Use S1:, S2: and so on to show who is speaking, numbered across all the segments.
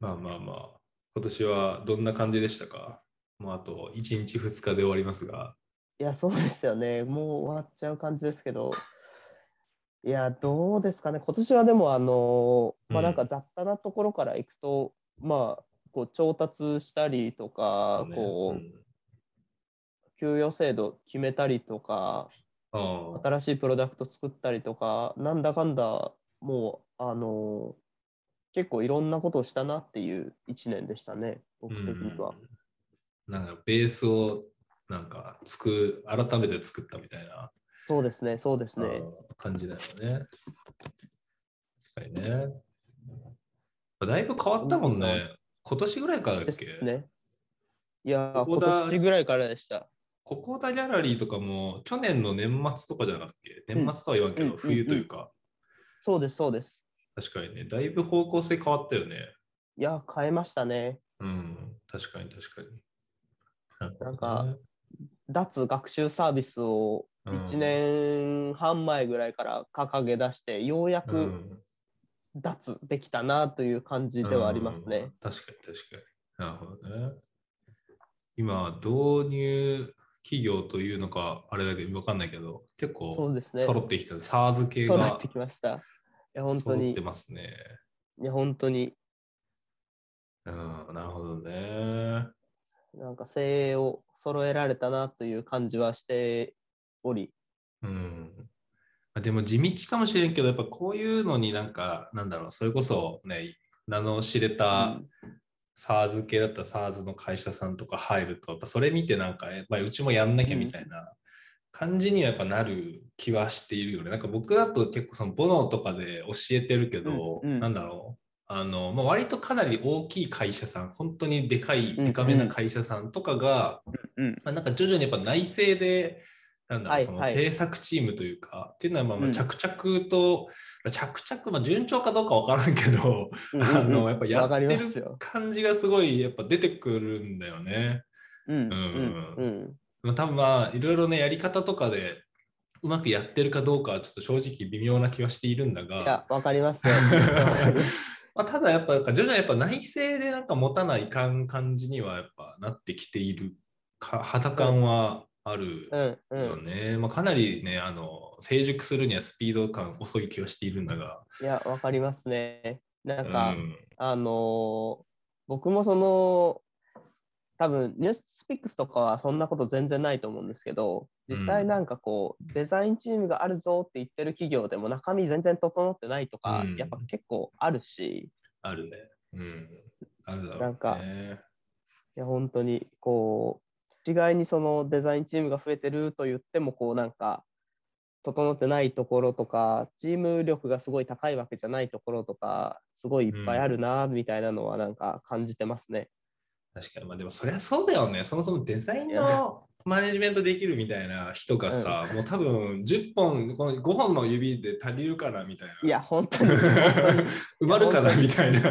S1: まあまあまあ、今年はどんな感じでしたか？もうあと1日2日で終わりますが。
S2: いや、そうですよね。もう終わっちゃう感じですけど。いや、どうですかね。今年はでも、あの、まあなんか雑多なところから行くと、まあ、こう調達したりとか、
S1: ね
S2: こう、
S1: ん
S2: 給与制度決めたりとか、新しいプロダクト作ったりとか、なんだかんだ、もう、あの、結構いろんなことをしたなっていう1年でしたね、僕的には。
S1: うんなんかベースをなんか作改めて作ったみたいな
S2: そうですね、そうですね。
S1: うん感じだよね。確かにね。だいぶ変わったもんね。今年ぐらいからだ
S2: です
S1: っけ、
S2: ね。いや
S1: ここだ
S2: 年ぐらいからでした。
S1: ココダギャラリーとかも去年の年末とかじゃなかったっけ？年末とは言わんけど、
S2: うん
S1: 冬というか、
S2: そうです、そうです。
S1: 確かにね、だいぶ方向性変わったよね。
S2: いやー、変えましたね。
S1: うん、確かに確かに。
S2: なんか脱学習サービスを1年半前ぐらいから掲げ出して、よう
S1: ん、う
S2: く
S1: ん
S2: 脱できたなという感じではあります
S1: うん
S2: ね。
S1: 確かに確かに。なるほどね。今、導入企業というのか、あれだけど分かんないけど、結
S2: そ
S1: 構
S2: うですね。
S1: 揃ってきた、SARS 系が
S2: そうなってきました。いや、本当に
S1: 揃って、ますね。
S2: いや、本当に、
S1: うん、なるほどね。
S2: なんか精鋭を揃えられたなという感じはしており、
S1: うん。あでも地道かもしれんけど、やっぱこういうのになんか、なんだろう、それこそね、名の知れた SARS 系だったら SARS の会社さんとか入ると、やっぱそれ見てなんか、やっぱりうちもやんなきゃみたいな感じにはやっぱなる気はしているよね。なんか僕だと結構そのボノとかで教えてるけど、
S2: うんうん
S1: なんだろう。あのまあ、割とかなり大きい会社さん、本当にでかい、
S2: うん
S1: でかめな会社さんとかが、
S2: うん、
S1: まあ、なんか徐々にやっぱ内政で、なんだろう、その
S2: はいはい
S1: 制作チームというか、っていうのはまあまあ
S2: うん
S1: 着々と、まあ着々、まあ、順調かどうかわからんけど、
S2: うん
S1: あのやっぱやってる感じがすごいやっぱ出てくるんだよね。
S2: うん、うん、
S1: うん
S2: うん。
S1: まあ、多分まあいろいろねやり方とかでうまくやってるかどうかはちょっと正直微妙な気はしているんだ
S2: いや
S1: が、、
S2: わかりますよ。わかりま
S1: あ、ただやっぱなんか徐々にやっぱ内政でなんか持たないかん感じにはやっぱなってきているか肌感はある
S2: うん、う
S1: よ
S2: ん。
S1: ね。まあ、かなりねあの成熟するにはスピード感遅い気はしているんだが。
S2: いや、わかりますね。な
S1: うん
S2: か、
S1: ん
S2: あのー僕もその、多分ニュースピックスとかはそんなこと全然ないと思うんですけど、実際なんかこう、デザインチームがあるぞって言ってる企業でも中身全然整ってないとか、
S1: うん
S2: やっぱ結構あるし、
S1: あるね。うん。あるだろうね。
S2: なんかいや本当にこう、一概にそのデザインチームが増えてると言っても、こうなんか、整ってないところとか、チーム力がすごい高いわけじゃないところとか、すごいいっぱいあるな、みたいなのはなんか感じてますね。
S1: 確かに、まあでもそりゃそうだよね。そもそもデザインのマネジメントできるみたいな人がさ、もう多分10本、この5本の指で足りるかなみたいな。
S2: いや、本当に。
S1: 埋まるかなみたいな。
S2: い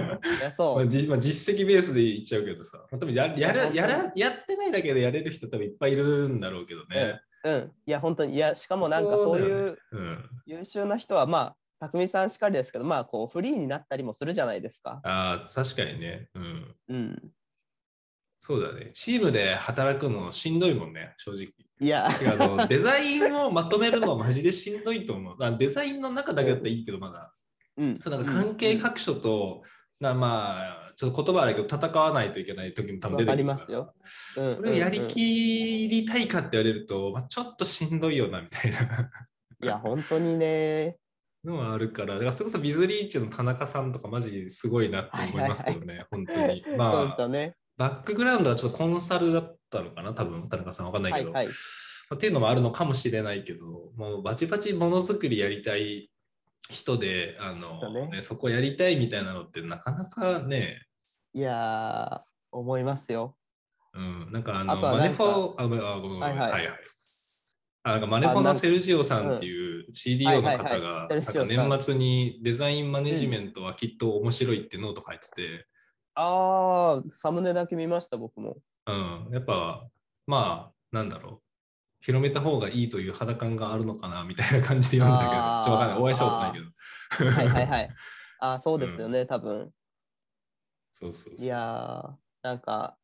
S2: や、そう。
S1: まあじまあ、実績ベースで言っちゃうけどさ、まあ、多分やや
S2: いや
S1: るや
S2: 本
S1: らやってないだけでやれる人多分いっぱいいるんだろうけどね。
S2: うん。いや、本当に。いや、しかもなんかそういう
S1: うん。
S2: 優秀な人は、まあ、匠さんしかりですけど、まあ、こう、フリーになったりもするじゃないですか。
S1: ああ、確かにね。うん。
S2: うん。
S1: そうだね。チームで働くのしんどいもんね、正直。
S2: いや、
S1: あのデザインをまとめるのはマジでしんどいと思う。あデザインの中だけだったらいいけど、まだ。
S2: うん。
S1: そうなんか関係各所と、なまあ、ちょっと言葉悪いけど、戦わないといけない時も多分出てくる
S2: ますよ。うん
S1: それをやりきりたいかって言われると、まあ、ちょっとしんどいよなみたいな
S2: いや、本当にね。
S1: のはあるから、だからそれこそビズリーチの田中さんとかマジすごいなって思いますけどね、本当に。ま
S2: そうです
S1: あ、
S2: よね。
S1: バックグラウンドはちょっとコンサルだったのかな、多分田中さんわかんないけど。
S2: はいはい。
S1: まあっていうのもあるのかもしれないけど、もうバチバチものづくりやりたい人で、あの
S2: そうね
S1: ねそこやりたいみたいなのってなかなかね、
S2: いやー、思いますよ。
S1: うん、なんかあの、
S2: あ
S1: マネフォー、あ、ごめん、
S2: はいはい
S1: はいはい。あなんかマネフォのセルジオさんっていう CDO の方が、年末にデザインマネジメントはきっと面白いってノート書いてて、
S2: あー、サムネだけ見ました、僕も。
S1: うん、やっぱ、まあ、なんだろう。広めた方がいいという肌感があるのかなみたいな感じで読んだけど、ちょっとわかんない。お会いしたことないけど。
S2: はいはいはい。あー、そうですよね、多分。
S1: そうそうそう。
S2: いやー、なんか、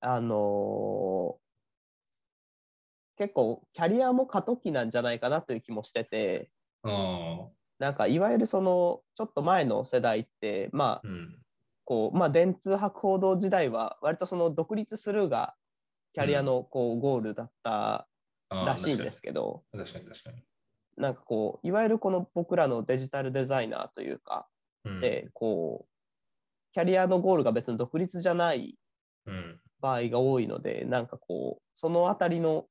S2: あのー結構キャリアも過渡期なんじゃないかなという気もしてて、
S1: あ
S2: なんかいわゆるそのちょっと前の世代って、まあ
S1: あ、うん。
S2: こうまあ、電通博報堂時代は割とその独立するがキャリアのこうゴールだったらしいんですけど、
S1: 確かに確かに。
S2: なんかこういわゆるこの僕らのデジタルデザイナーというか
S1: うん
S2: でこうキャリアのゴールが別に独立じゃない
S1: うん。
S2: 場合が多いのでなんかこうそのあたりの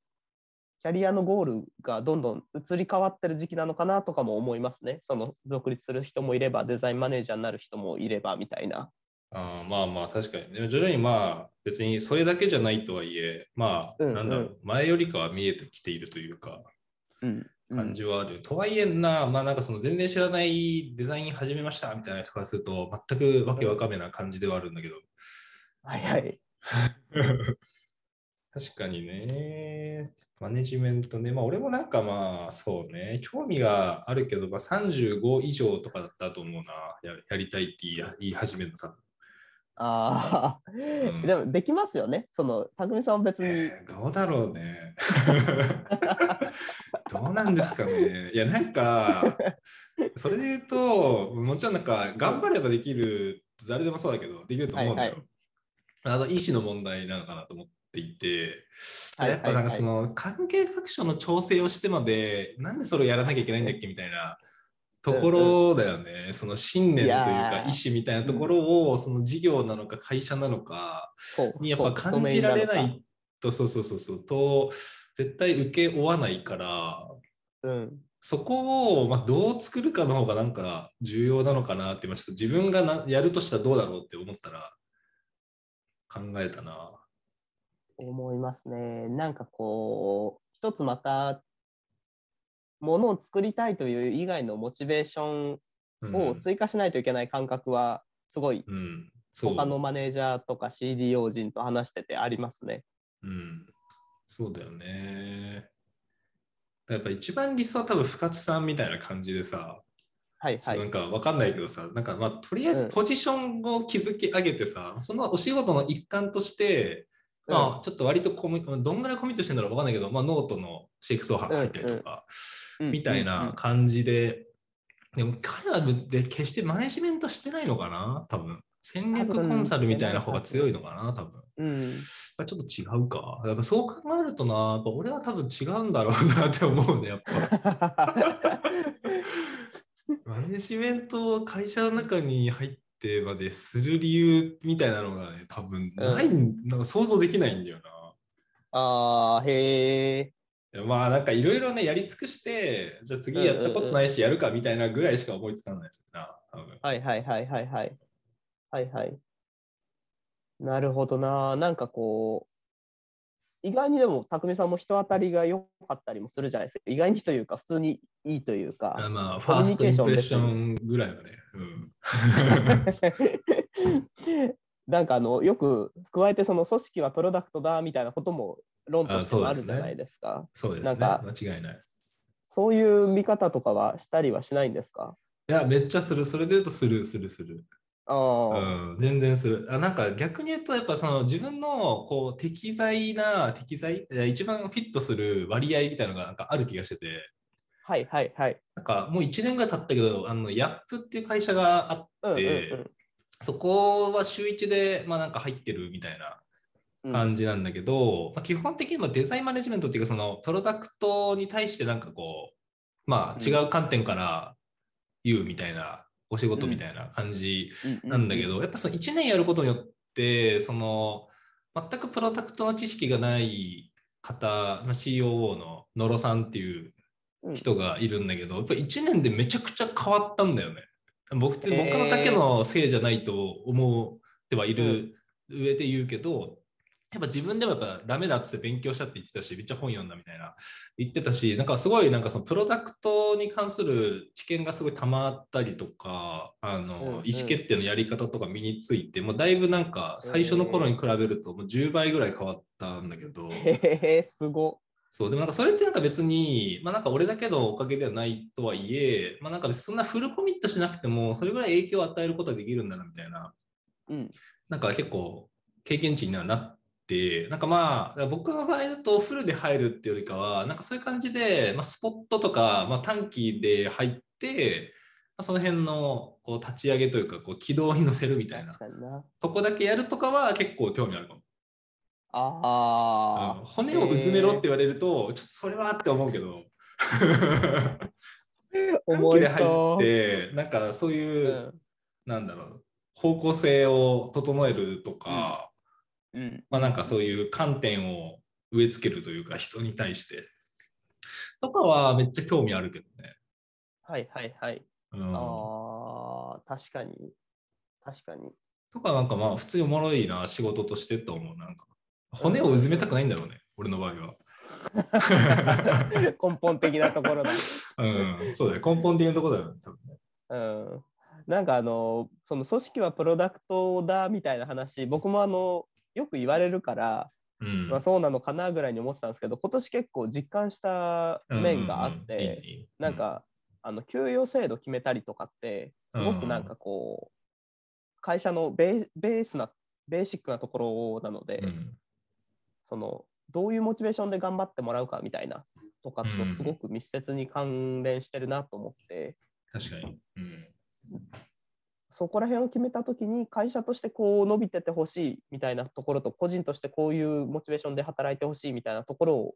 S2: キャリアのゴールがどんどん移り変わってる時期なのかなとかも思いますね。その独立する人もいればデザインマネージャーになる人もいればみたいな。
S1: あーまあまあ確かに。でも徐々にまあ別にそれだけじゃないとはいえ、まあ
S2: うん
S1: なんだろう、
S2: うん
S1: 前よりかは見えてきているというか
S2: うん
S1: 感じはある。とはいえな、まあなんかその全然知らないデザイン始めましたみたいな人からすると全くわけわかめな感じではあるんだけど。
S2: はいはい。
S1: 確かにね。マネジメントね。まあ俺もなんかまあそうね。興味があるけど、まあ、35以上とかだったと思うな。ややりたいって言い始めるの多分。
S2: ああ、
S1: ん
S2: でもできますよね。その、匠さんは別に。
S1: えーどうだろうね。どうなんですかね。いや、なんか、それで言うと、もちろんなんか、頑張ればできる、誰でもそうだけど、できると思うんだよ。
S2: はい
S1: あの、意思の問題なのかなと思っていて、
S2: はい
S1: やっぱなんか
S2: はい
S1: その、関係各所の調整をしてまで、なんでそれをやらなきゃいけないんだっけみたいな。ところだよね、その信念というか
S2: ー
S1: 意思みたいなところをその事業なのか会社なのか、にやっぱ感じられないと、そうそうそうそう、と、絶対受け負わないから、
S2: うん。
S1: そこを、まあ、どう作るかの方がなんか重要なのかなって言いました。自分がなやるとしたらどうだろうって思ったら考えたな。
S2: 思いますね。なんかこう、一つまた、ものを作りたいという以外のモチベーショ
S1: うん。
S2: ンを追加しないといけない感覚は、すごい
S1: うん、
S2: 他のマネージャーとか CDO 人と話しててありますね。
S1: うん、そうだよね。やっぱ一番理想は多分深津さんみたいな感じでさ、
S2: はいはい。
S1: なんかわかんないけどさ、なんかまあとりあえず
S2: うん。
S1: ポジションを築き上げてさ、そのお仕事の一環として、まあちょっと割とコミどんぐらいコミットしてんだろうわかんないけど、まあノートの CXO 入ったりとか、
S2: うん
S1: みたいな感じで、でも彼はで決してマネジメントしてないのかな多分。戦略コンサルみたいな方が強いのかな多分。
S2: うん。
S1: ちょっと違うか。やっぱそう考えるとな、やっぱ俺は多分違うんだろうなって思うね、やっぱ。マネジメントを会社の中に入ってまでする理由みたいなのがね、多分ない、なんか想像できないんだよな。
S2: ああ、へえ。
S1: まあなんかいろいろね、やり尽くして、じゃあ次やったことないしやるかみたいなぐらいしか思いつかないな、多分。
S2: はいはいはいはいはい。はいはい。なるほどな。なんかこう、意外にでも、匠さんも人当たりが良かったりもするじゃないですか。意外にというか、普通にいいという
S1: あ
S2: か。
S1: まあ、ファーストインプレッションぐらいはね。うん。
S2: なんかあの、よく加えて、その組織はプロダクトだみたいなことも論としてもあるじゃないですか。
S1: そうですね。
S2: なんか
S1: 間違いない。
S2: そういう見方とかはしたりはしないんですか？
S1: いや、めっちゃする。それで言うとする、する、する。
S2: ああ、
S1: うん、全然する。あなんか逆に言うと、やっぱその自分のこう適材な、適材、一番フィットする割合みたいなのがなんかある気がしてて、
S2: はいはいはい。
S1: なんかもう1年ぐらい経ったけど、あのヤップっていう会社があっ
S2: うんうん
S1: て、そこは週1でまあなんか入ってるみたいな
S2: うん。
S1: 感じなんだけど、まあ、基本的にはデザインマネジメントっていうか、そのプロダクトに対してなんかこう、まあ違う観点から言うみたいな、お仕事みたいな感じなんだけど、やっぱその1年やることによって、その全くプロダクトの知識がない方、まあ COO の野呂さんっていう
S2: うん。
S1: 人がいるんだけど、やっぱ1年でめちゃくちゃ変わったんだよね。僕僕のだけのせいじゃないと思ってはいる上で言うけど、やっぱ自分でもやっぱダメだっつって勉強したって言ってたし、めっちゃ本読んだみたいな言ってたし、なんかすごいなんかそのプロダクトに関する知見がすごい溜まったりとか、あの、
S2: うんうん
S1: 意思決定のやり方とか身について、もうだいぶなんか最初の頃に比べるともう10倍ぐらい変わったんだけど、
S2: へえ、すご。
S1: そう、でもなんかそれってなんか別に、まあなんか俺だけのおかげではないとはいえ、まあなんかそんなフルコミットしなくても、それぐらい影響を与えることができるんだなみたいな
S2: うん。
S1: なんか結構経験値にはなって、なんかまあ、僕の場合だとフルで入るっていうよりかは、なんかそういう感じで、まあ、スポットとか、まあ、短期で入って、まあ、その辺のこう立ち上げというか、こう軌道に乗せるみたいな。とこだけやるとかは結構興味あるかも。
S2: ああ、
S1: うん骨をうずめろって言われると、ちょっとそれはって思うけど。短
S2: 思い
S1: 期で入
S2: そ
S1: って、なんかそう
S2: う。
S1: いう、
S2: うん
S1: なんだろう、方向性を整えるとか、
S2: うん。
S1: まあなんかそういう観点を植え付けるというか、人に対して。とかはめっちゃ興味あるけどね。
S2: はいはいはい。
S1: うん、
S2: ああ、確かに。確かに。
S1: とかなんかまあ普通におもろいな、仕事としてと思う。なんか骨をうずめたくないんだろうね、俺の場合は。
S2: 根本的なところだ。
S1: うん、そうだよ。根本的なところだよ、多分ね。
S2: うん。なんかあの、その組織はプロダクトだみたいな話、僕もあの、よく言われるから、
S1: うん。
S2: まあ、そうなのかなぐらいに思ってたんですけど、今年結構実感した面があっ
S1: うんうんうん。
S2: なん、か、あの給与制度決めたりとかって、すごくなんかこう、会社のベーベースな、ベーシックなところなので、
S1: うん。
S2: そのどういうモチベーションで頑張ってもらうかみたいなとか
S1: うん
S2: とすごく密接に関連してるなと思って、
S1: 確かに。うん
S2: そこら辺を決めたときに会社としてこう伸びててほしいみたいなところと個人としてこういうモチベーションで働いてほしいみたいなところを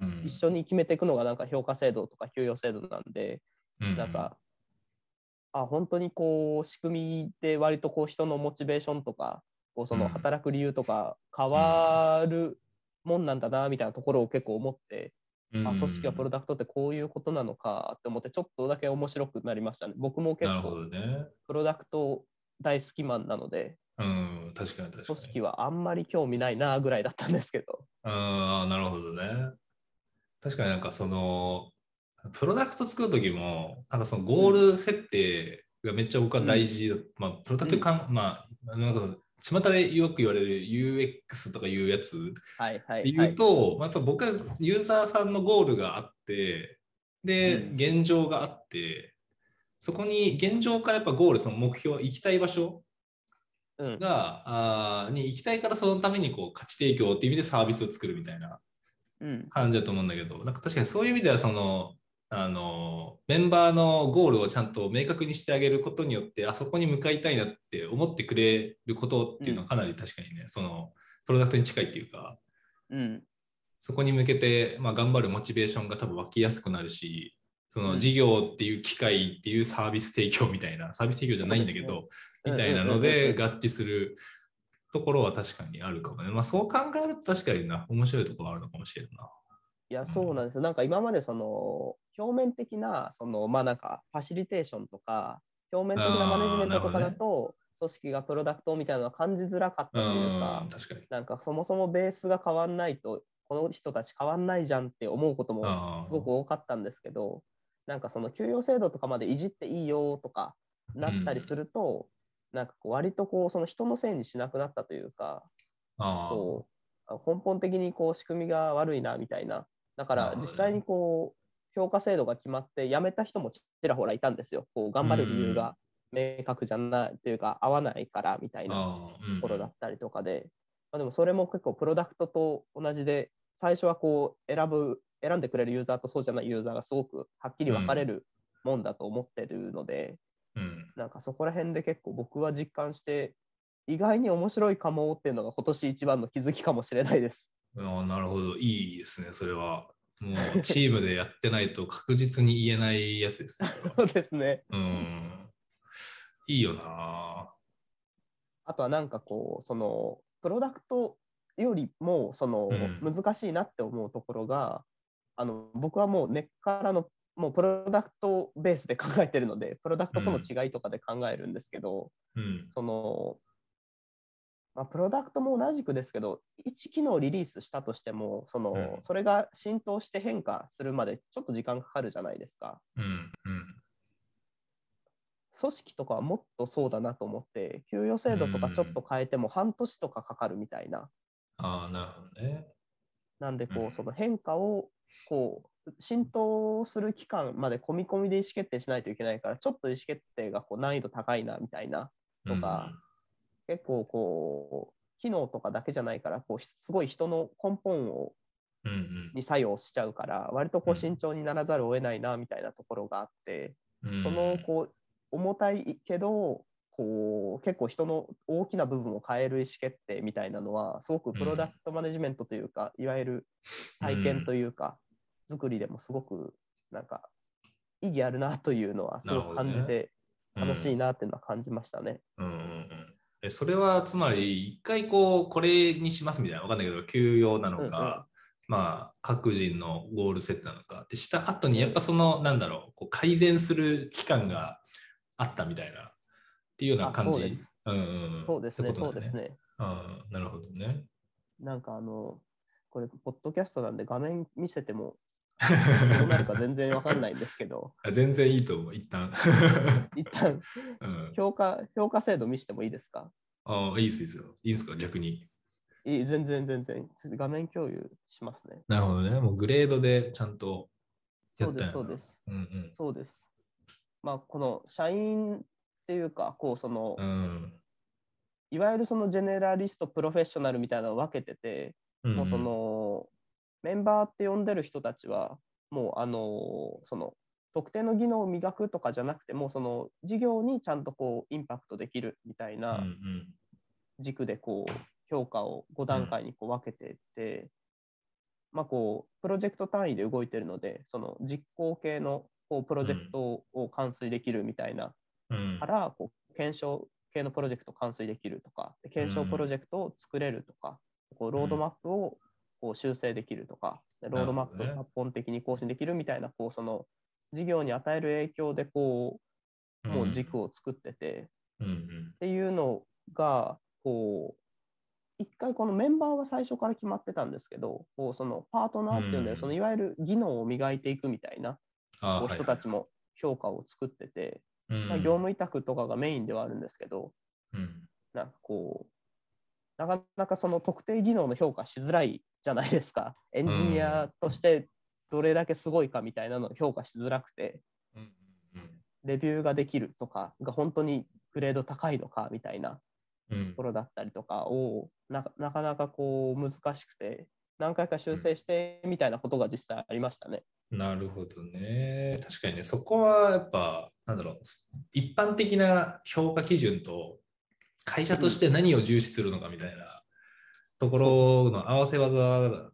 S1: うん。
S2: 一緒に決めていくのがなんか評価制度とか給与制度なんで、
S1: うん。
S2: なんかあ本当にこう仕組みで割とこう人のモチベーションとかこうその
S1: うん
S2: 働く理由とか変わるもんなんだなみたいなところを結構思って、あ組織はプロダクトってこういうことなのかって思ってちょっとだけ面白くなりましたね。僕も結構
S1: どね。
S2: プロダクト大好きマンなので
S1: うん、確かに確かに。
S2: 組織はあんまり興味ないなぐらいだったんですけど。
S1: ああ、なるほどね。確かになんかその、プロダクト作るときも、なんかそのゴール設定がめっちゃ僕は大事だ。まあ、プロダクトかん、まあ、なんか、巷でよく言われる UX とかいうやつ。
S2: はいはい、
S1: で
S2: はい。
S1: 言うと、まあ、やっぱ僕はユーザーさんのゴールがあって、で、
S2: うん。
S1: 現状があって、そこに現状からやっぱゴール、その目標、行きたい場所
S2: うん。
S1: が、あーに行きたいからそのためにこう価値提供っていう意味でサービスを作るみたいな
S2: うん。
S1: 感じだと思うんだけど、なんか確かにそういう意味ではその、あのメンバーのゴールをちゃんと明確にしてあげることによってあそこに向かいたいなって思ってくれることっていうのはかなり確かにね、そのプロダクトに近いっていうか
S2: うん。
S1: そこに向けて、まあ、頑張るモチベーションが多分湧きやすくなるしそ
S2: うん。
S1: の事業っていう機会っていうサービス提供みたいなサービス提供じゃないんだけど、
S2: そうです
S1: みたいなの
S2: うんうん
S1: で
S2: うんうん。
S1: 合致するところは確かにあるかもね。まあそう考えると確かにな面白いところあるのかもしれんな。
S2: いや、そうなんですよ。なんか今までその表面的な、そのまあなんかファシリテーションとか、表面的なマネジメントとかだと、組織がプロダクトみたいなのは感じづらかったというか
S1: うん、、確かに。
S2: なんかそもそもベースが変わんないと、この人たち変わんないじゃんって思うこともすごく多かったんですけど、なんかその給与制度とかまでいじっていいよとかなったりすると、なんかこう割とこうその人のせいにしなくなったというか、
S1: あ
S2: こうあ根本的にこう仕組みが悪いなみたいな。だから実際にこう評価制度が決まって辞めた人もちらほらいたんですよ。こう頑張る理由が明確じゃないというか合わないからみたいなところだったりとかで、まあ、でもそれも結構プロダクトと同じで最初はこう選ぶ選んでくれるユーザーとそうじゃないユーザーがすごくはっきり分かれるもんだと思ってるので、
S1: うん。
S2: なんかそこら辺で結構僕は実感して意外に面白いかもっていうのが今年一番の気づきかもしれないです。
S1: あーなるほど。いいですね、それは。もうチームでやってないと確実に言えないやつですね。そ
S2: うですね。
S1: うん。いいよな。
S2: あとはなんかこう、そのプロダクトよりもその
S1: うん
S2: 難しいなって思うところが、あの僕はもう根っからのもうプロダクトベースで考えてるので、プロダクトとの違いとかで考えるんですけど、
S1: うん。
S2: その、まあ、プロダクトも同じくですけど、1機能リリースしたとしても、その、
S1: うん
S2: それが浸透して変化するまでちょっと時間かかるじゃないですか。
S1: うん。うん。
S2: 組織とかはもっとそうだなと思って、給与制度とかちょっと変えても半年とかかかるみたいな。
S1: ああ、なるほどね。
S2: なんで、こ
S1: うん
S2: う、その変化を、こう、浸透する期間まで込み込みで意思決定しないといけないから、ちょっと意思決定がこう難易度高いなみたいなとか結構こう、機能とかだけじゃないから、こうすごい人の根本をに作用しちゃうから、割とこ
S1: う
S2: うん慎重にならざるを得ないなみたいなところがあって、
S1: うん。
S2: そのこう重たいけど、こう結構人の大きな部分を変える意思決定みたいなのは、すごくプロダクトマネジメントというか、いわゆる体験というか、作りでもすごくなんか意義あるなというのはすごく感じて、楽しいなっていうのは感じましたね。
S1: うんそれはつまり一回こうこれにしますみたいなわかんないけど休養なのか、
S2: うんうん。
S1: まあ各人のゴールセットなのか。でした後にやっぱその、なんだろうこう改善する期間があったみたいなっていうような感じ。
S2: うです。
S1: うん
S2: そうですね、そうですね。
S1: うんなるほどね。
S2: なんかあの、これ、ポッドキャストなんで画面見せてもどうなるか全然わかんないんですけど、
S1: あ全然いいと思う一旦、
S2: 一旦。
S1: うん、
S2: 評価評価制度見せてもいいですか？
S1: あいいですいいですよ。いいですか？逆に。
S2: いい全然全然。画面共有しますね。
S1: なるほどね。もうグレードでちゃんとや
S2: そうです、そうです。
S1: うん
S2: そうです。まあ、この社員っていうか、こう、その、
S1: うん。
S2: いわゆるそのジェネラリスト、プロフェッショナルみたいなのを分けてて、
S1: うん。
S2: もうその、メンバーって呼んでる人たちは、もうあの、その、特定の技能を磨くとかじゃなくて、もうその事業にちゃんとこうインパクトできるみたいなん軸でこう評価を5段階にこう分けていって、まあこうプロジェクト単位で動いてるので、その実行系のこうプロジェクトを完遂できるみたいな
S1: うん。
S2: から、こう検証系のプロジェクトを完遂できるとか、で検証プロジェクトを作れるとか、こうロードマップをこう修正できるとか、でロードマップ抜本的に更新できるみたいな、こうその事業に与える影響でこう、もう軸を作ってて、っていうのが、こう、一回このメンバーは最初から決まってたんですけど、こうそのパートナーっていうんだよ、
S1: うん。
S2: そのいわゆる技能を磨いていくみたいな
S1: あ
S2: こう人たちも評価を作ってて、まあ、業務委託とかがメインではあるんですけど、
S1: うん。
S2: なんかこう、なかなかその特定技能の評価しづらいじゃないですか。エンジニアとしてどれだけすごいかみたいなのを評価しづらくて、レビューができるとかが本当にグレード高いのかみたいな
S1: うん。
S2: ところだったりとかをなかなかなかこう難しくて、何回か修正してみたいなことが実際ありましたね。
S1: なるほどね。確かにね、そこはやっぱ、なんだろう、一般的な評価基準と会社として何を重視するのかみたいなところの合わせ技だ多分ね。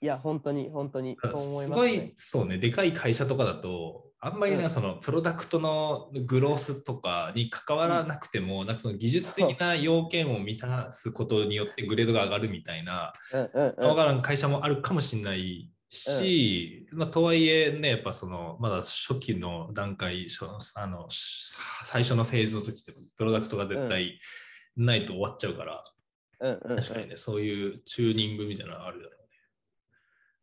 S2: いや、本当に本当に。そう思い
S1: すご
S2: ますね
S1: い。、そうね、でかい会社とかだと、あんまりね、
S2: うん。
S1: そのプロダクトのグロースとかに関わらなくても、なんかその技術的な要件を満たすことによってグレードが上がるみたいな、
S2: うんうんうん
S1: わからん会社もあるかもしれないし、まあ、とはいえね、やっぱそのまだ初期の段階、初あのし最初のフェーズの時ってプロダクトが絶対ないと終わっちゃうから、
S2: うんうんうん
S1: 確かにね、そういうチューニングみたいなのあるだろ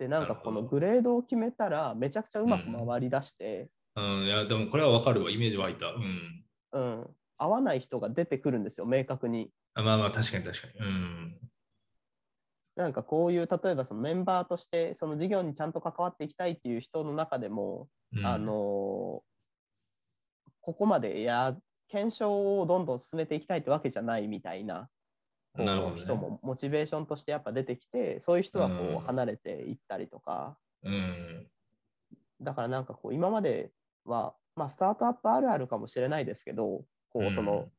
S2: で、なんかこのグレードを決めたら、めちゃくちゃうまく回りだして、
S1: う。うん、いや、でもこれはわかるわ、イメージ湧いた。うん。
S2: うん、合わない人が出てくるんですよ、明確に。
S1: あまあまあ、確かに確かに。うん。
S2: なんかこういう、例えばそのメンバーとして、その事業にちゃんと関わっていきたいっていう人の中でも、
S1: うん
S2: あのーここまでや、検証をどんどん進めていきたいってわけじゃないみたいな。人もモチベーションとしてやっぱ出てきて、そういう人はこ
S1: う
S2: 離れていったりとか、
S1: うん。
S2: だからなんかこう今までは、まあ、スタートアップあるあるかもしれないですけど、こ
S1: う
S2: うんその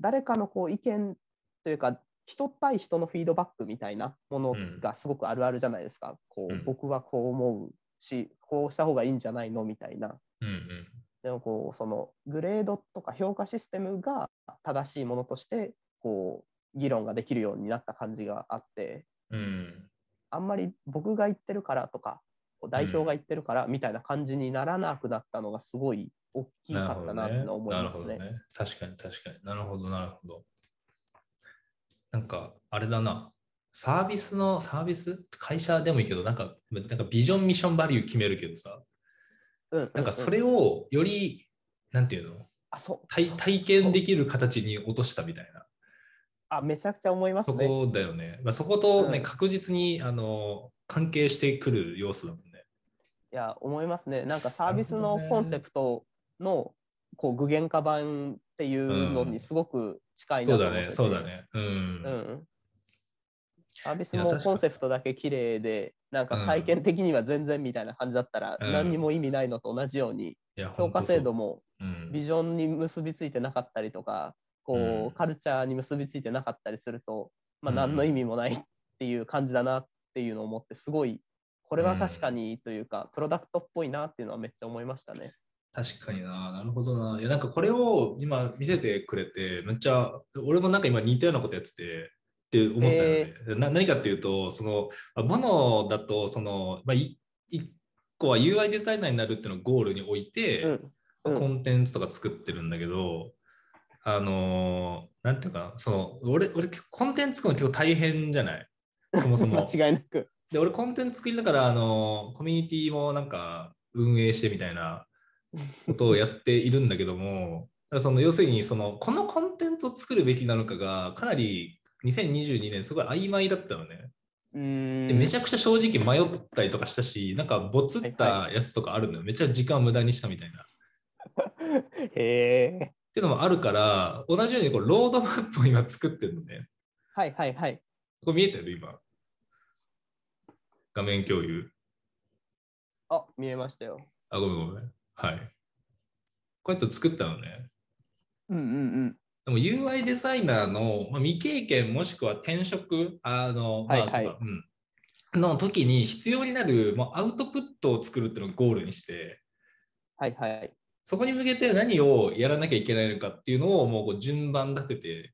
S2: 誰かのこう意見というか、人対人のフィードバックみたいなものがすごくあるあるじゃないですか。こ
S1: う
S2: うん僕はこう思うし、こうした方がいいんじゃないのみたいな。
S1: うんうん。
S2: でもこうそのグレードとか評価システムが正しいものとしてこう議論ができるようになった感じがあって、
S1: うん。
S2: あんまり僕が言ってるからとか、代表が言ってるからみたいな感じにならなくなったのがすごい大きかったなって思いますね。
S1: ほどね。確かに確かに。なるほど、なるほど。なんか、あれだな。サービスの、サービス？会社でもいいけど、なんか、なんかビジョン、ミッション、バリュー決めるけどさ、
S2: うん
S1: なんかそれ
S2: うん
S1: をより、なんていうの？
S2: あそう
S1: 体
S2: そう
S1: 体験できる形に落としたみたいな。
S2: あめちゃくちゃ思いますね。
S1: そこだよね。まあ、そことね、
S2: うん
S1: 確実にあの関係してくる要素だもんね。
S2: いや、思いますね。なんかサービスのコンセプトのこう具現化版っていうのにすごく近いな
S1: そうだね、
S2: と思ってて
S1: そうだ。ね。うん。
S2: うん。サービスもコンセプトだけ綺麗で、なんか体験的には全然みたいな感じだったら、
S1: うん
S2: 何にも意味ないのと同じように、評価制度、もビジョンに結びついてなかったりとか、こう、
S1: うん
S2: カルチャーに結びついてなかったりすると、まあ、
S1: うん
S2: 何の意味もないっていう感じだなっていうのを思って、すごい、これは確かにというか、プロダクトっぽいなっていうのはめっちゃ思いましたね。
S1: 確かにな、なるほどな。いや、なんかこれを今見せてくれて、めっちゃ、俺もなんか今似たようなことやってて、って思ったよね。な何かっていうと、その、あモノだと、その、まあ、い一個は UI デザイナーになるっていうのをゴールに置いて、
S2: うん。うん
S1: コンテンツとか作ってるんだけど、あのーなんていうかな、その、俺、俺、コンテンツ作るの結構大変じゃない？そもそも。
S2: 間違いなく。
S1: で、俺コンテンツ作りながら、あの、コミュニティもなんか運営してみたいなことをやっているんだけども、その要するにその、このコンテンツを作るべきなのかが、かなり2022年すごい曖昧だったのね。
S2: うーん。
S1: でめちゃくちゃ正直迷ったりとかしたし、なんかボツったやつとかあるのよ。めっちゃ時間を無駄にしたみたいな。っ
S2: へえ。
S1: ていうのもあるから、同じようにこうロードマップを今作ってるのね。
S2: はいはいはい。
S1: これ見えてる？今。画面共有。
S2: あ、見えましたよ。
S1: あ、ごめんごめん。はい。こうやって作ったのね。
S2: うんうんうん。
S1: でも UI デザイナーの、まあ、未経験もしくは転職あの、まあ
S2: はいはい
S1: うん、の時に必要になる、まあ、アウトプットを作るっていうのをゴールにして、
S2: はいはい。
S1: そこに向けて何をやらなきゃいけないのかっていうのをもうこう順番立てて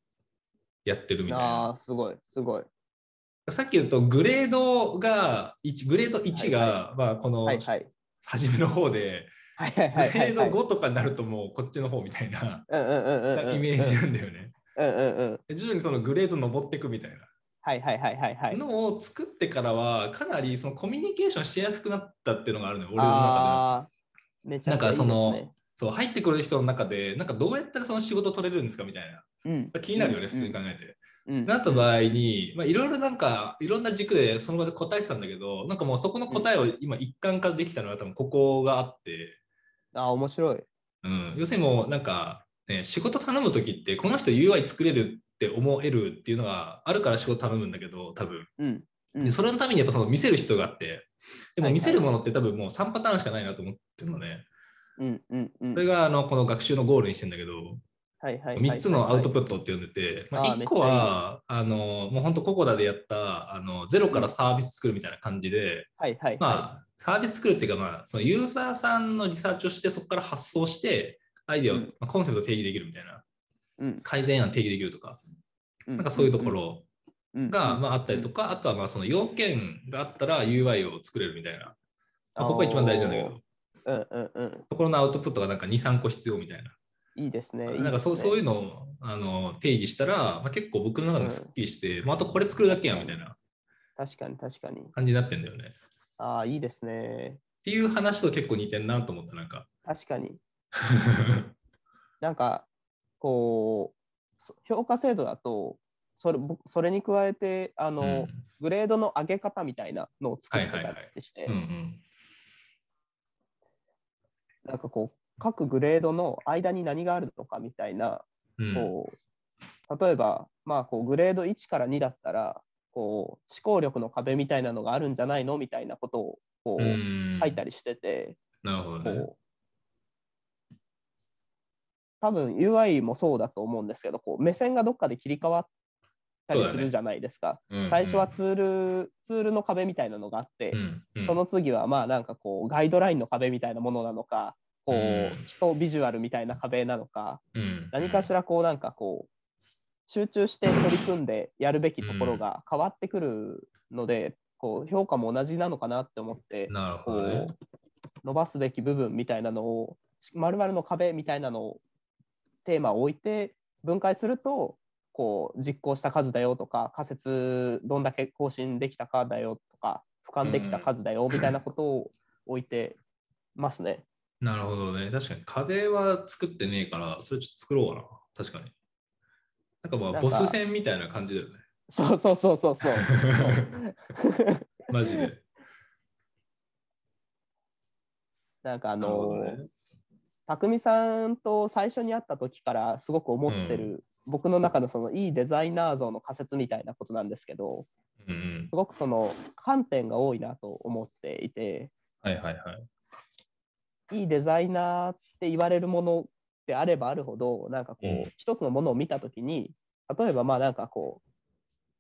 S1: やってるみたい
S2: あ
S1: な。
S2: あ、すごい、すごい。
S1: さっき言うとグレードが1、グレード1が、
S2: はい
S1: まあこの。初めの方で、
S2: はいはいはいはい、
S1: グレード
S2: はい。
S1: 5とかになるともうこっちの方みたいな
S2: うんうんうんうんうん。
S1: イメージなんだよね。
S2: うんうんうん。
S1: で徐々にそのグレード登っていくみたいな。
S2: はいはいはいはいはい。
S1: のを作ってからはかなりそのコミュニケーションしやすくなったっていうのがあるのよ、俺の中
S2: ああー、めちゃくちゃいいです
S1: なんかその
S2: ね。
S1: で。そう入ってくる人の中で、なんかどうやったらその仕事取れるんですかみたいな。
S2: うん、
S1: 気になるよね、
S2: うん
S1: 普通に考えて。
S2: うん。
S1: なった場合に、まあ、いろいろなんか、いろんな軸でその場で答えてたんだけど、なんかもうそこの答えを今一貫化できたのは多分ここがあって、
S2: ああ、面白い。
S1: うん、要するにもうなんか、ね、仕事頼むときって、この人 UI 作れるって思えるっていうのがあるから仕事頼むんだけど、多分。
S2: うん。うん
S1: でそれのためにやっぱその見せる必要があって、でも見せるものって多分もう3パターンしかないなと思ってるのね。
S2: うんうんうん。
S1: それがあのこの学習のゴールにしてんだけど、
S2: はいはいはい。
S1: 3つのアウト
S2: プ
S1: プットって呼んでて、まあ、
S2: あー
S1: 1個はあのもう本当ココダでやったあのゼロからサービス作るみたいな感じで、
S2: はいはいはい。
S1: まあサービス作るっていうか、まあ、そのユーザーさんのリサーチをしてそこから発想してアイデアを、
S2: うん
S1: まあ、コンセプトを定義できるみたいな
S2: うん
S1: 改善案定義できるとか、
S2: な
S1: なんかそういうところが、まあ、あったりと
S2: か。
S1: か、あとはまあその要件があったら UI を作れるみたいな、まあ、ここが一番大事なんだけど
S2: うんうんうん。
S1: ところのアウトプットがなんか2、3個必要みたいな。
S2: いいですね。
S1: なんかそうそういう
S2: の。
S1: のをあの定義したら、まあ、結構僕の中でもすっきりして、まあ、あとこれ作るだけやんみたいな
S2: 確かに確かに。
S1: 感じになってんだよね。
S2: ああ、いいですね。
S1: っていう話と結構似てんなと思った、なんか。
S2: 確かに。なんか、こう、そ評価制度だと、それ僕それに加えて、あの、
S1: うん
S2: グレードの上げ方みたいなのを作ってたりして、
S1: うんうん
S2: なんかこう、各グレードの間に何があるのかみたいな、
S1: うん
S2: こう、例えば、まあ、こう、グレード1から2だったら、こう、思考力の壁みたいなのがあるんじゃないのみたいなことを、こう、
S1: うん
S2: 書いたりしてて、
S1: なるほどね。
S2: 多分 UI もそうだと思うんですけど、こう目線がどっかで切り替わったりするじゃないですか。
S1: うんうん。
S2: 最初はツール、ツールの壁みたいなのがあって、
S1: うんうん。
S2: その次はまあなんかこうガイドラインの壁みたいなものなのか、こう
S1: うん。
S2: 基礎ビジュアルみたいな壁なのか、
S1: うん
S2: 何かしらこうなんかこう集中して取り組んでやるべきところが変わってくるので、こう評価も同じなのかなって思って、
S1: なる
S2: こ。う伸ばすべき部分みたいなのを、まるの壁みたいなのをテーマを置いて分解すると、こう実行した数だよとか、仮説どんだけ更新できたかだよとか、俯瞰できた数だよみたいなことを置いてますね。
S1: なるほどね。確かに壁は作ってねえから、それちょっと作ろうかな。確かに。なんかまあ、ボス戦みたいな感じだよね。
S2: そうそうそうそうそう。
S1: マジで。
S2: なんかあの、
S1: ね。
S2: 匠さんと最初に会った時からすごく思ってる僕の中のそのいいデザイナー像の仮説みたいなことなんですけど、
S1: うんうん
S2: す。ごくその観点が多いなと思っていて、
S1: はいはいはい。
S2: いいデザイナーって言われるものであればあるほど、なんかこう、
S1: うん
S2: 一つのものを見たときに、例えばまあなんかこう、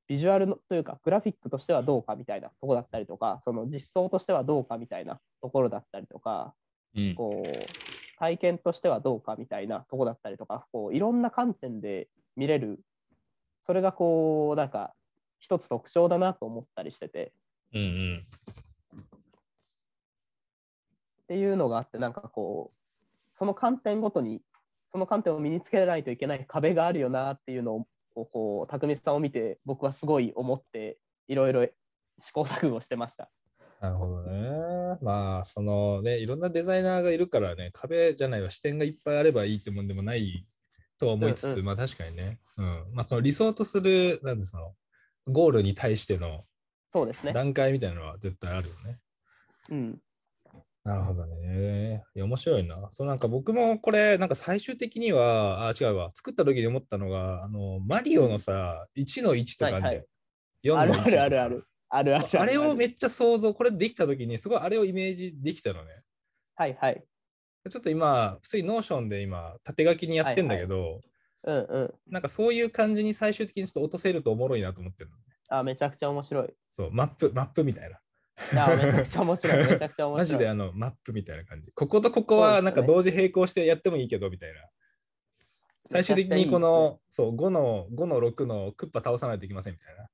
S2: ビジュアルのというか、グラフィックとしてはどうかみたいなところだったりとか、その実装としてはどうかみたいなところだったりとか、
S1: うん。
S2: こう体験としてはどうかみたいなとこだったりとか、こういろんな観点で見れる、それがこう、なんか一つ特徴だなと思ったりしてて、
S1: うんうん。
S2: っていうのがあって、なんかこう、その観点ごとに、その観点を身につけないといけない壁があるよなっていうのを、こう、匠さんを見て、僕はすごい思って、いろいろ試行錯誤してました。
S1: なるほどね。まあ、そのね、いろんなデザイナーがいるからね、壁じゃないわ、視点がいっぱいあればいいってもんでもないとは思いつつ、
S2: うんう
S1: まあ確かにね。うん。まあ、その理想とする、なんでその、ゴールに対しての
S2: そうですね。
S1: 段階みたいなのは絶対あるよね。
S2: うん。
S1: なるほどね。いや、面白いな。そうなんか僕もこれ、なんか最終的には、あ、違うわ。作った時に思ったのが、あの、マリオのさ、1の1とかあるじゃん。
S2: はいはい
S1: 4の
S2: ある
S1: 1
S2: ある。あるあるあるあ
S1: れをめっちゃ想像、これできた時に、すごいあれをイメージできたのね。
S2: はいはい。
S1: ちょっと今、普通にノーションで今、縦書きにやってんだけど、
S2: うんうん。
S1: なんかそういう感じに最終的にちょっと落とせるとおもろいなと思ってるのね。
S2: あ、めちゃくちゃ面白い。い
S1: そう、マップ、マップみたいな。
S2: や、めちゃくちゃ面白い。めちゃくちゃ面白い。
S1: マジであの、マップみたいな感じ。こことここはなんか同時並行してやってもいいけど、みたいな。最終的にこの、そう、5の、5の6のクッパ倒さないといけませんみたいな。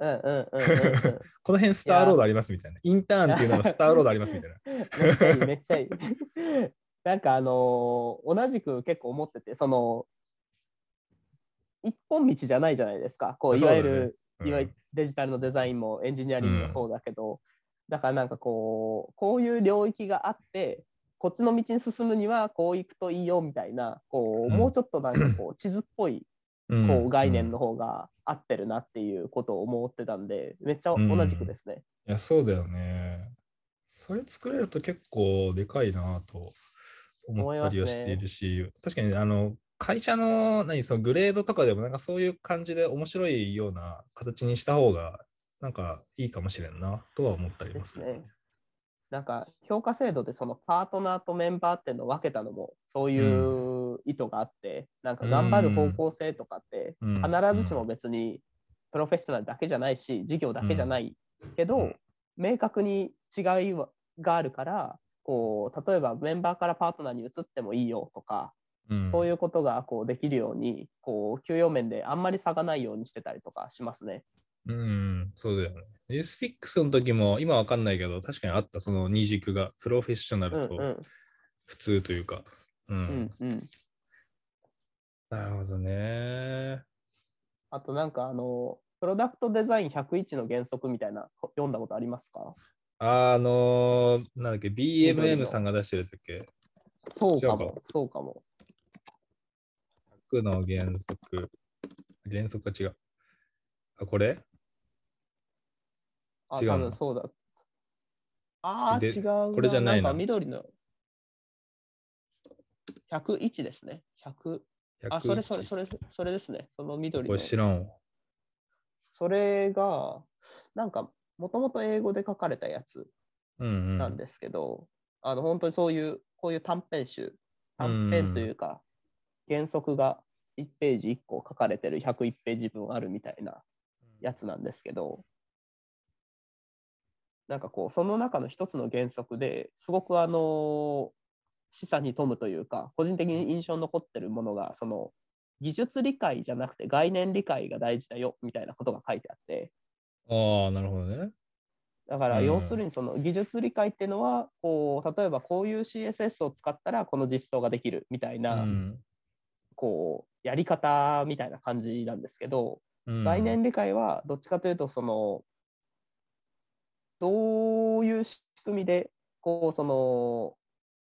S2: うんうんうんうんうん。
S1: この辺スターロードありますみたいな。インターンっていうののスターロードありますみたいな。
S2: めっちゃいい、めっちゃいい。なんかあのー同じく結構思ってて、その、一本道じゃないじゃないですか。こういわゆる、
S1: うん。
S2: いわゆるデジタルのデザインもエンジニアリングもそうだけど、だからなんかこう、こういう領域があって、こっちの道に進むにはこう行くといいよみたいな、こう、
S1: うん。
S2: もうちょっとなんかこう、地図っぽい
S1: うん。
S2: こう概念の方が合ってるなっていうことを思ってたんで、めっちゃ同じくですね。
S1: いや、そうだよね。それ作れると結構でかいなと思ったりはしているし、確かにあの会社の何そのグレードとかでもなんかそういう感じで面白いような形にした方がなんかいいかもしれんなとは思ったりもする。
S2: ね。なんか評価制度でそのパートナーとメンバーっていうのを分けたのもそういう意図があって、なんか頑張る方向性とかって
S1: うん。
S2: 必ずしも別にプロフェッショナルだけじゃないし、事業だけじゃないけど、
S1: うん。
S2: 明確に違いはがあるから、こう例えばメンバーからパートナーに移ってもいいよとか、
S1: うん
S2: そういうことがこうできるように、こう給与面であんまり差がないようにしてたりとかしますね。
S1: うん、そうだよね。エスフィックスの時も今わかんないけど確かにあったその二軸がプロフェッショナルと普通というか。うん
S2: うんうん。
S1: なるほどね。
S2: あとなんかあの、プロダクトデザイン101の原則みたいな読んだことありますか？
S1: あのー、なんだっけ、
S2: 緑
S1: BMM
S2: の
S1: さんが出してるやつだっけ？
S2: そうかも、そうかも。
S1: 100の原則。原則が違う。あ、これ？
S2: あ、
S1: 違うの？
S2: 多分そうだ。ああ、
S1: で
S2: 違うな。
S1: これじゃないな
S2: なんか緑の。101ですね。100。あ、それそれそ
S1: れ。
S2: れ、それですね。その緑の
S1: これ。知らんわ。
S2: それが、なんか、もともと英語で書かれたやつ
S1: うんうん。
S2: なんですけど、あの、本当にそういう、こういう短編集、短編というか、原則が1ページ1個書かれてる101ページ分あるみたいなやつなんですけど、なんかこう、その中の一つの原則ですごくあの、示唆に富むというか、個人的に印象に残ってるものが、その、技術理解じゃなくて概念理解が大事だよみたいなことが書いてあって、
S1: ああ、なるほどね。
S2: だから
S1: うん
S2: 要するにその技術理解っていうのは、こう、例えばこういう CSS を使ったらこの実装ができるみたいうな、
S1: ん。
S2: こう、やり方みたいな感じなんですけど、
S1: うん
S2: 概念理解はどっちかというと、その、どういう仕組みで、こう、その、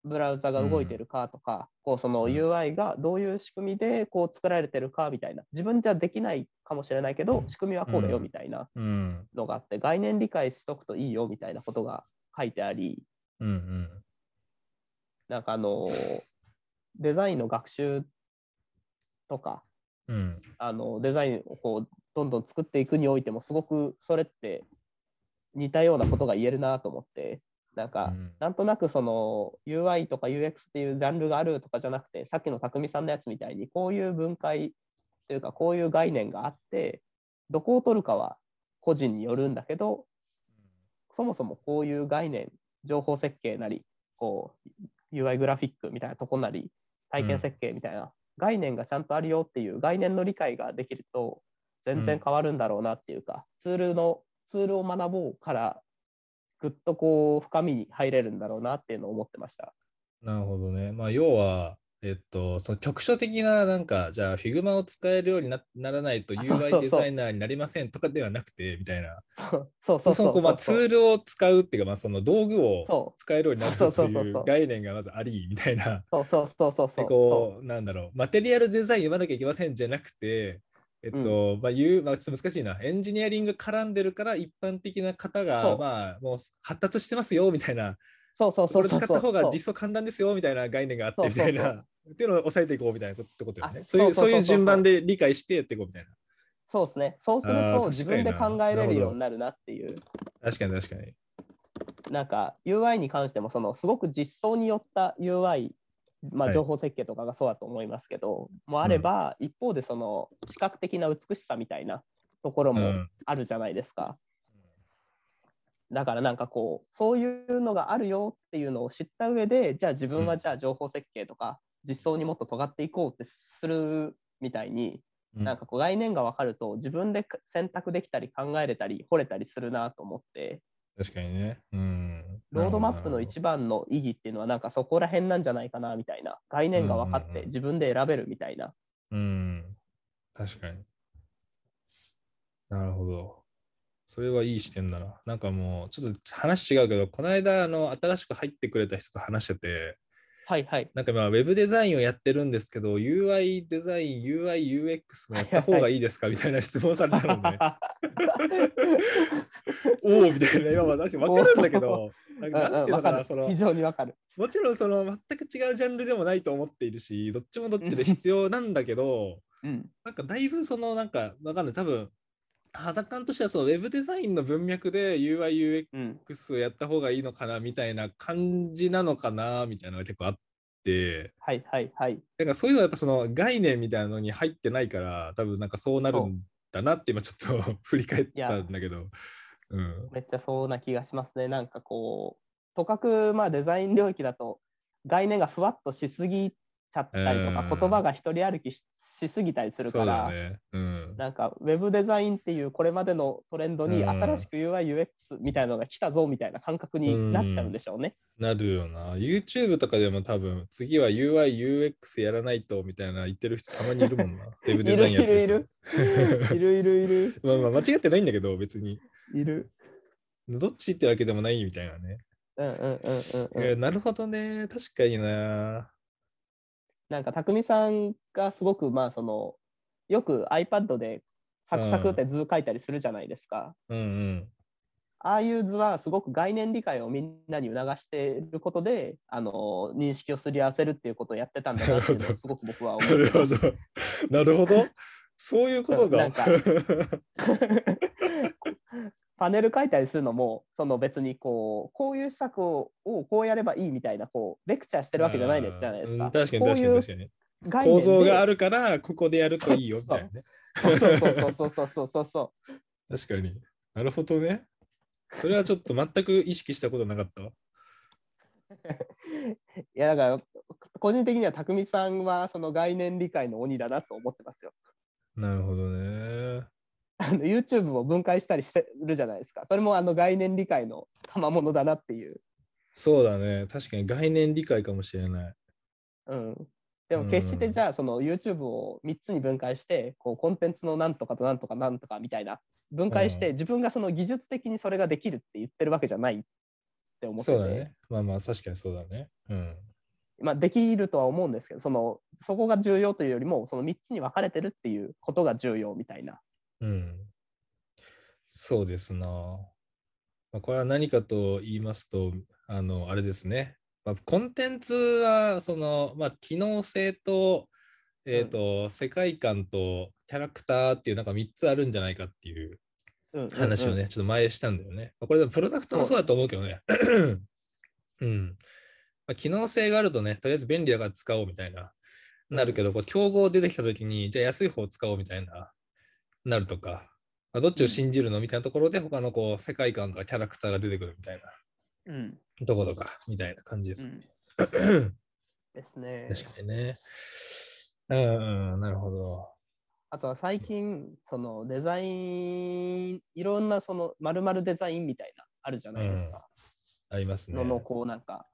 S2: ブラウザが動いてるかとか、こう、その
S1: うん
S2: UI がどういう仕組みで、こう、作られてるかみたいな、自分じゃできないかもしれないけど、仕組みはこうだよ
S1: うん
S2: みたいな
S1: うん。
S2: のがあって、概念理解しとくといいよみたいなことが書いてあり、
S1: うんうん。
S2: なんかあの、デザインの学習とか、
S1: うん。
S2: あのデザインをこうどんどん作っていくにおいてもすごくそれって似たようなことが言えるなと思ってなんか、
S1: うん
S2: なんとなくその UI とか UX っていうジャンルがあるとかじゃなくてさっきの匠さんのやつみたいにこういう分解というかこういう概念があってどこを取るかは個人によるんだけどそもそもこういう概念情報設計なりこう UI グラフィックみたいなとこなり体験設計みたいな概念がちゃんとあるよっていう概念の理解ができると全然変わるんだろうなっていうか、ツールのツールを学ぼうからぐっとこう深みに入れるんだろうなっていうのを思ってました。
S1: なるほどね。まあ、要は、えっと、その局所的な、なんか、じゃあ、Figma を使えるようになならないと UI デザイナーになりませんとかではなくて、みたいな。
S2: そうそうそう
S1: まあツールを使うっていうか、まあ、その道具を
S2: そう
S1: 使えるようになる
S2: そう
S1: とい
S2: そうそうそう
S1: う概念がまずあり、みたいな。
S2: そうそうそうそうそ
S1: こう、なんだろう、マテリアルデザイン読まなきゃいけませんじゃなくて、えっと、まあ、言う、まあ、ちょっと難しいな。エンジニアリング絡んでるから、一般的な方
S2: そ
S1: が、
S2: う
S1: まあ、もう発達してますよ、みたいな。
S2: そうそうそ
S1: これ
S2: うそうそう
S1: 使った方が実装簡単ですよ、みたいな概念があって、
S2: そうそうそう
S1: みたいな。っていうのを抑えていこうみたいなことことよね
S2: あ。
S1: そういう、順番で理解してやっていこうみたいな。
S2: そうですね。そうすると自分で考えれるようになるなっていう。
S1: 確かに確かに。
S2: なんか UI に関してもそのすごく実装によった UI、まあ、
S1: はい
S2: 情報設計とかがそうだと思いますけど、もあれば、一方でその視覚的な美しさみたいなところも
S1: うん
S2: あるじゃないですか。だからなんかこうそういうのがあるよっていうのを知った上でじゃあ自分
S1: うん
S2: はじゃあ情報設計とか実装にもっと尖っていこうってするみたいに、
S1: うん
S2: なんかこう概念が分かると自分で選択できたり考えれたり掘れたりするなと思って
S1: 確かにね。うん。
S2: ロードマップの一番の意義っていうのはなんかそこら辺なんじゃないかなみたいな概念が分かっ
S1: うんうんうん
S2: て自分で選べるみたいな、
S1: ほどうん。確かに。なるほど。それはいい視点だな。なんかもう、ちょっと話違うけど、この間、あの、新しく入ってくれた人と話してて、
S2: はいはい。
S1: なんか今、ウェブデザインをやってるんですけど、UI デザイン、UI、UX もやった方がいいですかみたいな質問されたので、おおみたいな、今は確かに分かるんだけど、なんていうのかな、その
S2: 非、常に分かる。
S1: もちろんその全く違うジャンルでもないと思っているし、どっちもどっちで必要なんだけど、
S2: うん。
S1: なんかだいぶそのなんかわかんない、多分肌感としてはそのウェブデザインの文脈で UI、
S2: うん、
S1: UX をやった方がいいのかなみたいな感じなのかなみたいなのが結構あって、
S2: はいはいはい。
S1: なんかそういうのはやっぱその概念みたいなのに入ってないから、多分なんかそうなるんだなって今ちょっと 振り返ったんだけど。うん。
S2: めっちゃそうな気がしますね。なんかこう、とかくまあデザイン領域だと概念がふわっとしすぎちゃったりとか、
S1: うん
S2: 言葉が一人歩きししすぎたりする
S1: そ
S2: から、
S1: ね。うん。
S2: なんかウェブデザインっていうこれまでのトレンドに
S1: うん
S2: 新しく UI、UX みたいなのが来たぞみたいな感覚になっちゃうんでしょうね。
S1: なるよな。YouTube とかでも多分次は UI、UX やらないとみたいな言ってる人たまにいるもんな。ウェブデザインやってる人。
S2: いるいるいる
S1: まあまあ間違ってないんだけど別に。
S2: いる。
S1: どっちってわけでもないみたいなね。
S2: うんうんうんうん、うん
S1: えーなるほどね。確かにな。
S2: なんか匠さんがすごくまあそのよく iPad でサクサクって図書いたりするじゃないですか。
S1: うんうん。
S2: ああいう図はすごく概念理解をみんなに促していることであの認識をすり合わせるっていうことをやってたんだなってすごく僕は思
S1: なるほ
S2: ってます。
S1: ど。なるほど。そういうことが。
S2: なんか パネル書いたりするのもその別にこうこういう施策ををこうやればいいみたいなこうレクチャーしてるわけじゃないねじゃないですか。
S1: 確かに確かに確かに。構造があるからここでやるといいよみたいなね。
S2: そうそうそうそうそうそうそう。
S1: 確かになるほどね。それはちょっと全く意識したことなかった？わ。
S2: いやだから個人的には匠さんはその概念理解の鬼だなと思ってますよ。
S1: なるほどね。
S2: あの YouTube も分解したりしてるじゃないですか。それもあの概念理解の賜物だなっていう。
S1: そうだね。確かに概念理解かもしれない。
S2: うん、でも決してじゃあその YouTube を3つに分解してこうコンテンツのなんとかとなんとかなんとかみたいな分解して自分がその技術的にそれができるって言ってるわけじゃないって思ってて、
S1: そうだね。まあまあ、確かにそうだね。うん。
S2: まあ、できるとは思うんですけどそのそこが重要というよりもその3つに分かれてるっていうことが重要みたいな。
S1: うん。そうですな。まあ、これは何かと言いますと、あの、あれですね。まあ、コンテンツは、その、まあ、機能性と、えっ、と、世界観とキャラクターっていうなんか3つあるんじゃないかっていう
S2: うん
S1: 話をね、ちょっと前したんだよね。まあこれでもプロダクトもそうだと思うけどね。うん。まあ、機能性があるとね、とりあえず便利だから使おうみたいな、なるけど、こう競合出てきたときに、じゃあ安い方を使おうみたいな、なるとか、まあ、どっちを信じるのみたいなところで、他のこう世界観とかキャラクターが出てくるみたい
S2: うん。
S1: なところか、みたいな感じです。
S2: うん。ですね。
S1: 確かにね。うん、うん、なるほど。
S2: あとは最近、そのデザイン、いろんなその〇〇デザインみたいな、あるじゃないですか。
S1: ありますね。
S2: のの、こうなんか、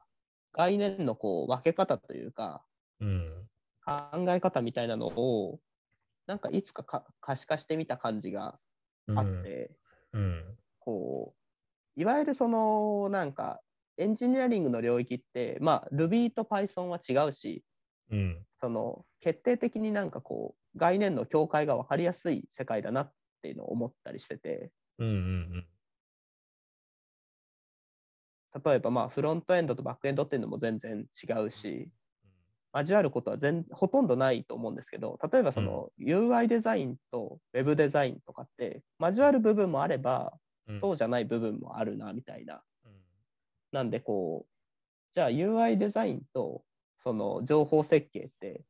S2: 概念のこう分け方というか、
S1: うん。
S2: 考え方みたいなのを、なんかいつかか可視化してみた感じがあって、
S1: うん。
S2: こう、いわゆるその、なんか、エンジニアリングの領域って、まあ、Ruby と Python は違うし、
S1: うん。
S2: その、決定的になんかこう、概念の境界が分かりやすい世界だなっていうのを思ったりしてて、
S1: うん。うん。
S2: 例えばまあ、フロントエンドとバックエンドっていうのも全然違うし、交わることは全ほとんどないと思うんですけど、例えばその UI デザインと Web デザインとかって、交わる部分もあれば、
S1: うん。
S2: そうじゃない部分もあるなみたいな。
S1: うん
S2: なんでこう、じゃあ UI デザインとその情報設計って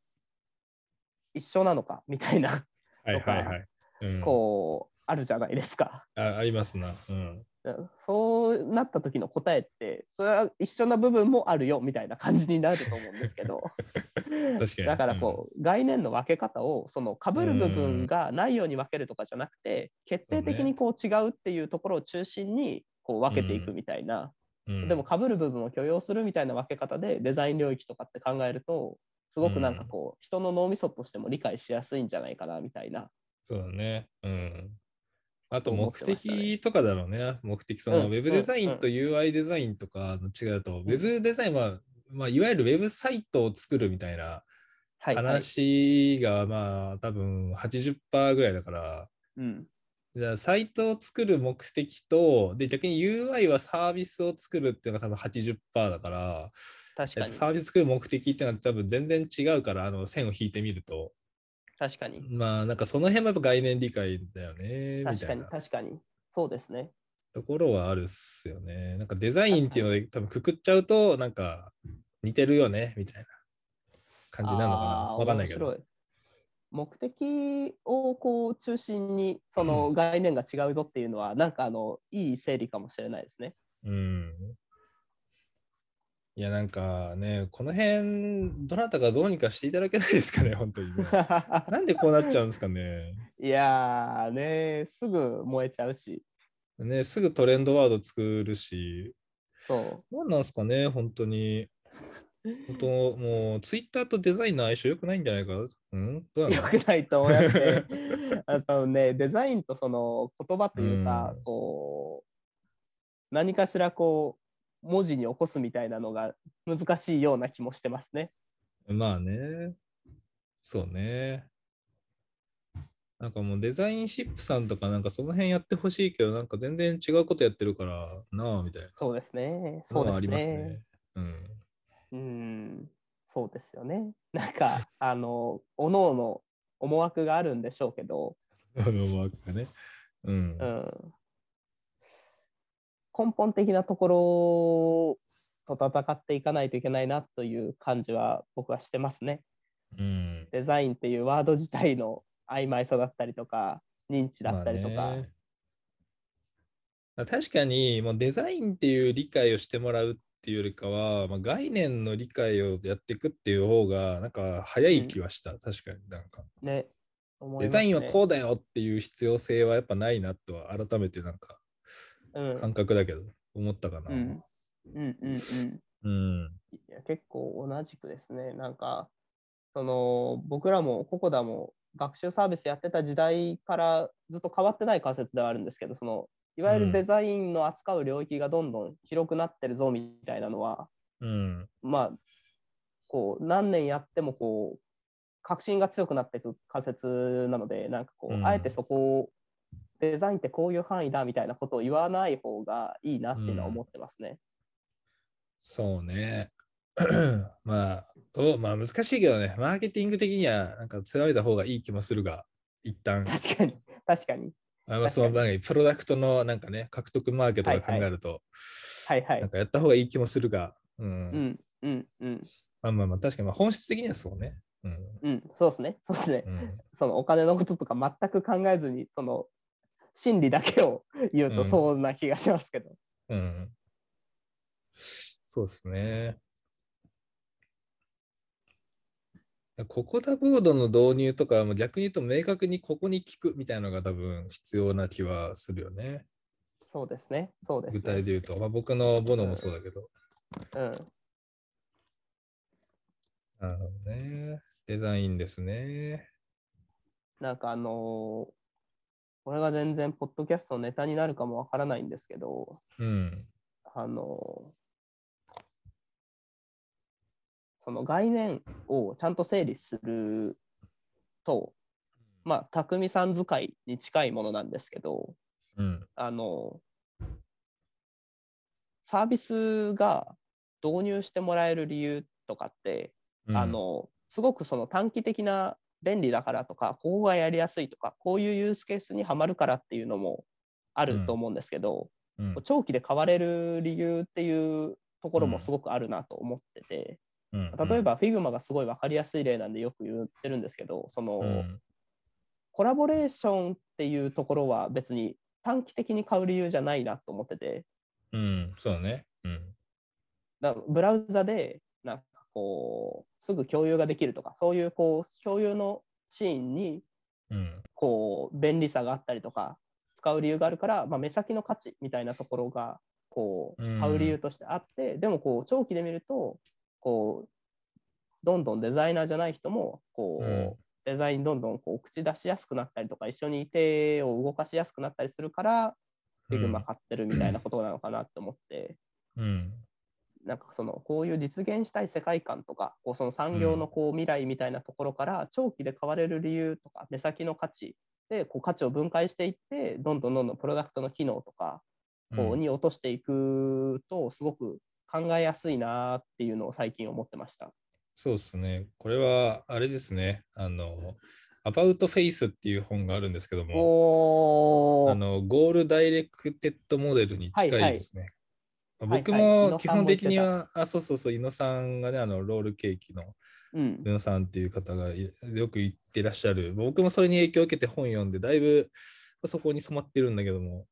S2: 一緒なのかみたいな、
S1: はいはいはい。うん、
S2: こう、あるじゃないですか。
S1: あありますな。うん。
S2: うんそうなった時の答えって、それは一緒な部分もあるよみたいな感じになると思うんですけど、
S1: 確かに
S2: だからこう、概念の分け方を、その被る部分がないように分けるとかじゃなくて、決定的にこう違うっていうところを中心にこう分けていくみたいな、
S1: うん、
S2: でも被る部分を許容するみたいな分け方でデザイン領域とかって考えると、すごくなんかこう、人の脳みそとしても理解しやすいんじゃないかなみたいな。
S1: そうだね。うん。あと目的とかだろうね。目的、その
S2: うん
S1: ウェブデザインと UI デザインとかの違うと、ウェブデザインは、まあ、いわゆるウェブサイトを作るみたいな。話が、まあ、多分80%ぐらいだから、
S2: うん。
S1: じゃあ、サイトを作る目的と、で、逆に UI はサービスを作るっていうのが多分80%だから、
S2: 確かに。
S1: えっとサービス作る目的っていうのは多分全然違うから、あの線を引いてみると、
S2: 確かに。
S1: まあなんかその辺もやっぱ概念理解だよね、み
S2: 確かに、
S1: たいな
S2: 確かに。そうですね。
S1: ところはあるっすよね。なんかデザインっていうので多分くくっちゃうと、なんか似てるよね、みたいな感じなのかな。わかんないけど。
S2: 目的をこう中心にその概念が違うぞっていうのは、なんかあのいい整理かもしれないですね。
S1: うん。いや、なんかね、この辺、どなたかどうにかしていただけないですかね、本当にね。なんでこうなっちゃうんですかね。
S2: いやーね、すぐ燃えちゃうし、
S1: ね、すぐトレンドワード作るし、
S2: そ
S1: 何なんですかね、本当に。本当、もう、ツイッターとデザインの相性良くないんじゃないかうん？どう
S2: う、
S1: なの
S2: よくないと思いますね。あそのね、デザインとその言葉というか、
S1: うん
S2: こう、何かしらこう、文字に起こすみたいなのが難しいような気もしてますね。
S1: まあね。そうね。なんかもうデザインシップさんとかなんかその辺やってほしいけど、なんか全然違うことやってるからなあみたいな
S2: そうですね。そうですね
S1: りますね。。うん。
S2: うん、そうですよね。なんか、あの、おのおの思惑があるんでしょうけど、
S1: あのマークがね。うん
S2: う。ん、根本的なところと戦っていかないといけないなという感じは僕はしてますね。
S1: うん。
S2: デザインっていうワード自体の曖昧さだったりとか、認知だったりとか。
S1: まあね確かにもうデザインっていう理解をしてもらうっていうよりかは、まあ、概念の理解をやっていくっていう方がなんか早い気はした、確かになんか
S2: ね。ね
S1: デザインはこうだよっていう必要性はやっぱないなとは改めてなんか
S2: うん
S1: 感覚だけど思ったかな。
S2: うんうんうん。いや結構同じくですね。なんか、その僕らもココダも学習サービスやってた時代からずっと変わってない仮説ではあるんですけど、そのいわゆるデザインの扱う領域がどんどん広くなってるぞみたいなのは、
S1: うん。
S2: まあ、こう何年やってもこう確信が強くなっていく仮説なので、なんかこう、
S1: うん
S2: あえてそこをデザインってこういう範囲だみたいなことを言わない方がいいなっていうのは思ってますね。
S1: そうね。まあ、どうまあ難しいけどね、マーケティング的にはなんか強めた方がいい気もするが、一旦。
S2: 確かに、確かに。
S1: あまあそのプロダクトのなんかね、獲得マーケットとか考えると、
S2: はいはい
S1: なん。かやった方がいい気もするが、うん。
S2: うん、うん、うん。
S1: まあまあまあ、確かにまあ本質的にはそうね。うん。
S2: うん、そうですね。そうですね。
S1: うん、
S2: そのお金のこととか全く考えずに、その心理だけを言うと
S1: うん
S2: そうな気がしますけど。
S1: うん。そうですね。ココダボードの導入とかも逆に言うと明確にここに聞くみたいなのが多分必要な気はするよね。
S2: そうですね。そうですね。
S1: 具体で言うと。まあ、僕のボノもそうだけど。
S2: うん。
S1: なるほどね。デザインですね。
S2: なんかあのーこれが全然ポッドキャストのネタになるかもわからないんですけど、
S1: うん。
S2: あのーその概念をちゃんと整理すると、まあ、匠さん使いに近いものなんですけど、
S1: うん。
S2: あのサービスが導入してもらえる理由とかって、
S1: うん
S2: あ、のすごくその短期的な便利だからとか、ここがやりやすいとか、こういうユースケースにはまるからっていうのもあると思うんですけど、
S1: うん。
S2: 長期で買われる理由っていうところもすごくあるなと思ってて、
S1: うん
S2: 例え、ば Figma がすごい分かりやすい例なんでよく言ってるんですけど、その、
S1: うん。
S2: コラボレーションっていうところは別に短期的に買う理由じゃないなと思ってて、
S1: うん、そうだね。うん。
S2: だブラウザでなんかこうすぐ共有ができるとかそういうこう共有のシーンに
S1: うん。
S2: こう便利さがあったりとか使う理由があるから、まあ、目先の価値みたいなところがこ
S1: う
S2: 買う理由としてあって、でもこう長期で見るとこうどんどんデザイナーじゃない人もこう、
S1: うん
S2: デザインどんどんこう口出しやすくなったりとか一緒に手を動かしやすくなったりするから、
S1: うん
S2: Figma 買ってるみたいなことなのかなって思って。
S1: うん。
S2: なんかそのこういう実現したい世界観とかこうその産業のこう未来みたいなところから長期で買われる理由とか目先の価値でこう価値を分解していってどんどんどんどんプロダクトの機能とかこうに落としていくとすごく考えやすいなっていうのを最近思ってました。
S1: そうですね。これは、あれですね。あの、About Face っていう本があるんですけども、あの、ゴールダイレクテッドモデルに近いですね。
S2: はいはい
S1: も基本的に
S2: 井野
S1: は、あ、そうそうそう、井野さんがね、あの、ロールケーキの
S2: うん。
S1: 井野さんっていう方がいよく言ってらっしゃる。僕もそれに影響を受けて本読んで、だいぶそこに染まってるんだけども、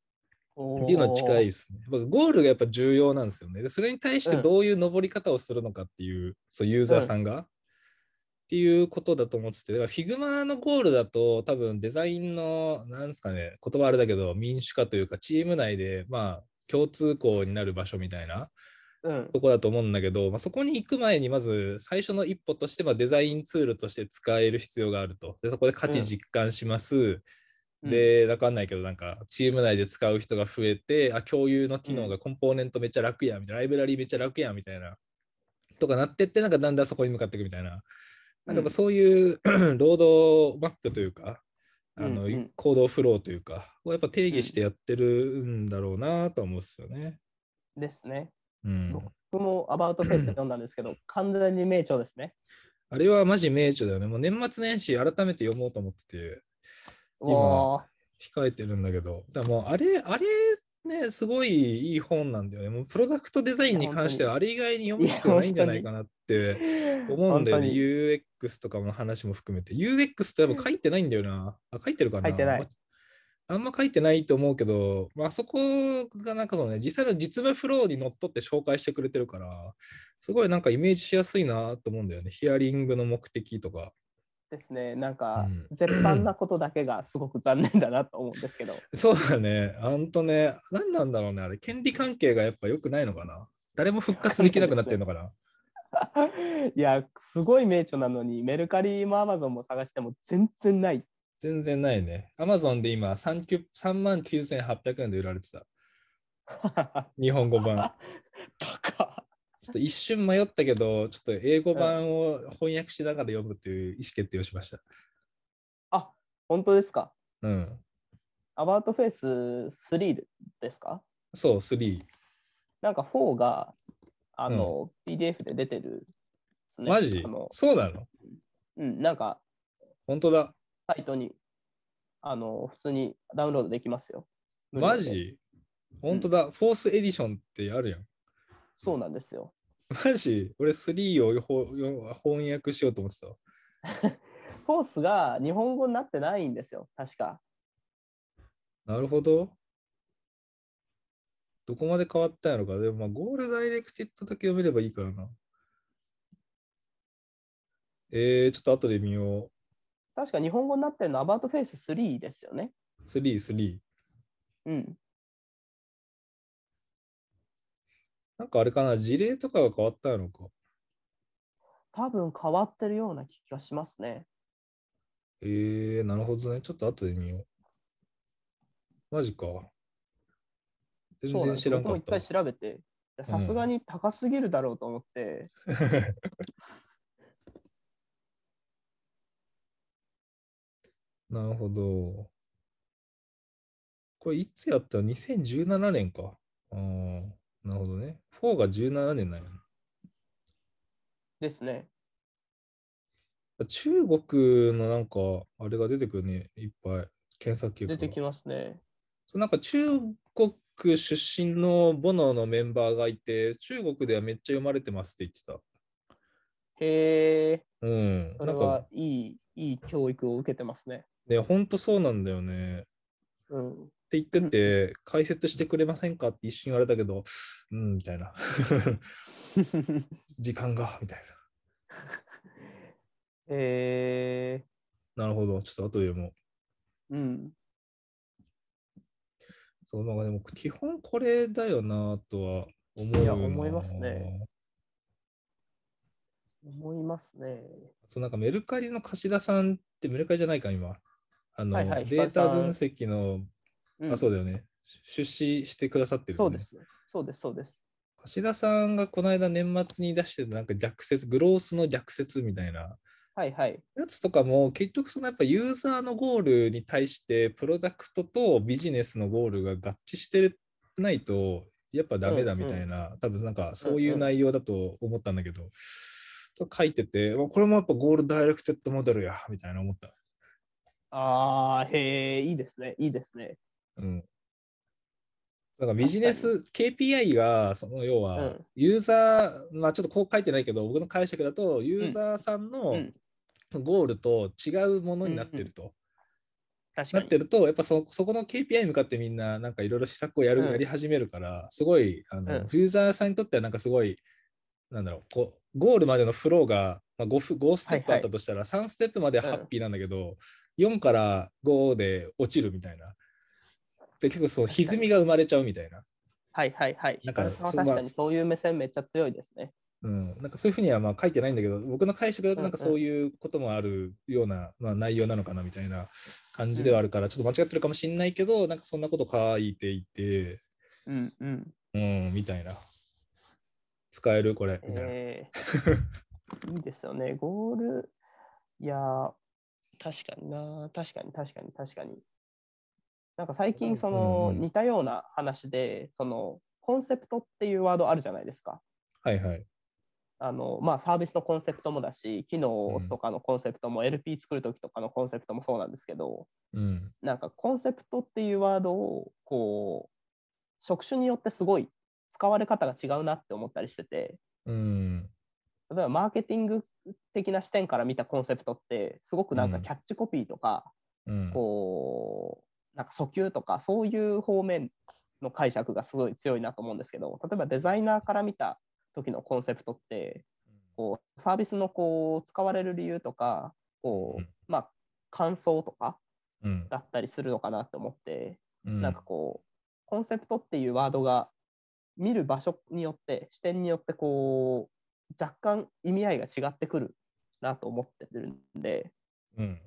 S1: っていうのは近いですね。やっぱゴールがやっぱ重要なんですよね。でそれに対して
S2: うん。
S1: どういう登り方をするのかっていう、そうユーザーさんが、っていうことだと思ってて、だから Figma のゴールだと多分デザインの、なんですかね、言葉あれだけど民主化というかチーム内でまあ共通項になる場所みたいな
S2: うん。
S1: とこだと思うんだけど、まあ、そこに行く前にまず最初の一歩としてまあデザインツールとして使える必要があると。でそこで価値実感します。
S2: うん。
S1: で、わかんないけど、なんか、チーム内で使う人が増えて、あ、共有の機能がコンポーネントめっちゃ楽や、みたいな、ライブラリーめっちゃ楽や、みたいな、とかなってって、なんかだんだんそこに向かっていくみたいな、なんかまあそういうロードマップというか、あの、
S2: うんうん
S1: 行動フローというか、をやっぱ定義してやってるんだろうなとは思うんですよね。
S2: ですね。
S1: うん。
S2: 僕も About Face 読んだんですけど、完全に名著ですね。
S1: あれはマジ名著だよね。もう年末年始改めて読もうと思ってて、今
S2: わ
S1: 控えてるんだけど、だもうあれ、あれね、すごいいい本なんだよね。もうプロダクトデザインに関してはあれ以外に読む必要ないんじゃないかなって
S2: ー
S1: 思うんだよね。UX とかの話も含めて。UX って多分書いてないんだよな。あ、書いてるかな
S2: 書いてない
S1: まあんま書いてないと思うけど、まあそこがなんかそのね、実際の実務フローにのっとって紹介してくれてるから、すごいなんかイメージしやすいなと思うんだよね。ヒアリングの目的とか。
S2: ですね。なんか
S1: うん、
S2: 絶版なことだけがすごく残念だなと思うんですけど。
S1: そうだね。ほんとね、何なんだろうね。あれ、権利関係がやっぱ良くないのかな？誰も復活できなくなってるのかな？
S2: いや、すごい名著なのに、メルカリもアマゾンも探しても全然ない。
S1: 全然ないね。アマゾンで今3 3万9800円で売られてた。日本語版。
S2: 高
S1: ちょっと一瞬迷ったけど、ちょっと英語版を翻訳しながら読むという意思決定をしました。
S2: あ、本当ですか？
S1: うん。
S2: About Face 3ですか？
S1: そう、3。
S2: なんか4が、あの、PDF で出てるね、
S1: マジ？そうなの？
S2: うん、なんか、
S1: 本当だ。
S2: サイトに、あの、普通にダウンロードできますよ。
S1: マジ？本当だ。フォースエディションってあるやん。
S2: そうなんですよ。
S1: マジ？俺3をほよ翻訳しようと思ってたわ。
S2: フォースが日本語になってないんですよ、確か。
S1: なるほど。どこまで変わったんやろか。でもまあ、ゴールダイレクティッドだけ読めればいいからな。えー、ちょっと後で見よ
S2: 確か日本語になってるのは About Face 3ですよね。
S1: う。3、3。
S2: うん。
S1: なんかあれかな、事例とかが変わったんやろか。
S2: 多分変わってるような気がしますね。
S1: えー、なるほどね。ちょっと後で見よう。マジか。全然知らんかった
S2: 僕も一回。調べて、さすがに高すぎるだろうと思って、
S1: なるほど。これいつやった？ら ?2017 年か。あーなるほどね。4が17年なんやな。
S2: ですね。
S1: 中国のなんか、あれが出てくるね。いっぱい。検索結果が
S2: 出てきますね。
S1: そうなんか中国出身のボノのメンバーがいて、中国ではめっちゃ読まれてますって言ってた。
S2: へえ、
S1: うん。
S2: それ
S1: なんか
S2: はいい、いい教育を受けてますね。
S1: ね、ほんとそうなんだよね。っ
S2: うん。
S1: て言ってて、解説してくれませんか？って一瞬言われたけど、うん、みたいな。時間が、みたい
S2: へ え、
S1: な。なるほど。ちょっと後でも。
S2: うん。
S1: そう、なんかでも基本これだよなとは思うな。
S2: いや思いますね。思いますね。
S1: そうなんかメルカリの貸田さんってメルカリじゃないか、今。あの、
S2: はいはい
S1: データ分析の、
S2: うん
S1: あ、そうだよね。出資してくださってる、ね。
S2: そうで。す。そうです、そうです。
S1: 貸田さんがこの間年末に出してたなんか逆説、グロースの逆説みたいな
S2: はいはい。
S1: やつとかも結局そのやっぱユーザーのゴールに対してプロダクトとビジネスのゴールが合致してないとやっぱダメだみたいな、多分なんかそういう内容だと思ったんだけど、と書いてて、まあこれもやっぱゴールダイレクテッドモデルやみたいな思った。
S2: ああ、へえ、いいですね。いいですね。
S1: うん。なんかビジネス KPI がその要は
S2: うん
S1: ユーザー、まあちょっとこう書いてないけど僕の解釈だとユーザーさんの
S2: うん。
S1: ゴールと違うものになってると。
S2: 確かに
S1: なって。ると、やっぱそそこの KPI に向かってみんななんかいろいろ施策をやる、
S2: うん
S1: やり始めるから、すごいあの、
S2: うん
S1: ユーザーさんにとってはなんかすごい、なんだろう、こうゴールまでのフローが、まあ、5, フ5ステップあったとしたら、3ステップまではハッピーなんだけど、4から5で落ちるみたいな。で結構その
S2: 確かに
S1: 歪みが生まれちゃうみたいな。
S2: はいはいはい。
S1: なんか
S2: 確かにそういう目線めっちゃ強いですね。
S1: うん、なんかそういうふうにはまあ書いてないんだけど、僕の解釈だとなんかそういうこともあるような、まあ、内容なのかなみたいな感じではあるから、ちょっと間違ってるかもしれないけど、なんかそんなこと書いていて、
S2: うんうん。
S1: うん、みたいな。使えるこれ、みたいな。
S2: えー、いいですよね。ゴール、いやー、確かにな、確かに確かに確かに。なんか最近、その、似たような話で、その、コンセプトっていうワードあるじゃないですか。
S1: はいはい。
S2: あの、まあ、サービスのコンセプトもだし、機能とかのコンセプトも、LP 作るときとかのコンセプトもそうなんですけど、
S1: うん。
S2: なんかコンセプトっていうワードを、こう、職種によってすごい使われ方が違うなって思ったりしてて、
S1: うん。
S2: 例えばマーケティング的な視点から見たコンセプトって、すごくなんか
S1: うん
S2: キャッチコピーとか、
S1: うん。
S2: こう、なんか訴求とか、そういう方面の解釈がすごい強いなと思うんですけど、例えばデザイナーから見た時のコンセプトって、こうサービスのこう使われる理由とか、こう
S1: うん
S2: まあ、感想とか
S1: うん。
S2: だったりするのかなって思って、
S1: うん。
S2: なんかこう、コンセプトっていうワードが見る場所によって、視点によってこう、若干意味合いが違ってくるなと思ってるんで、
S1: うん。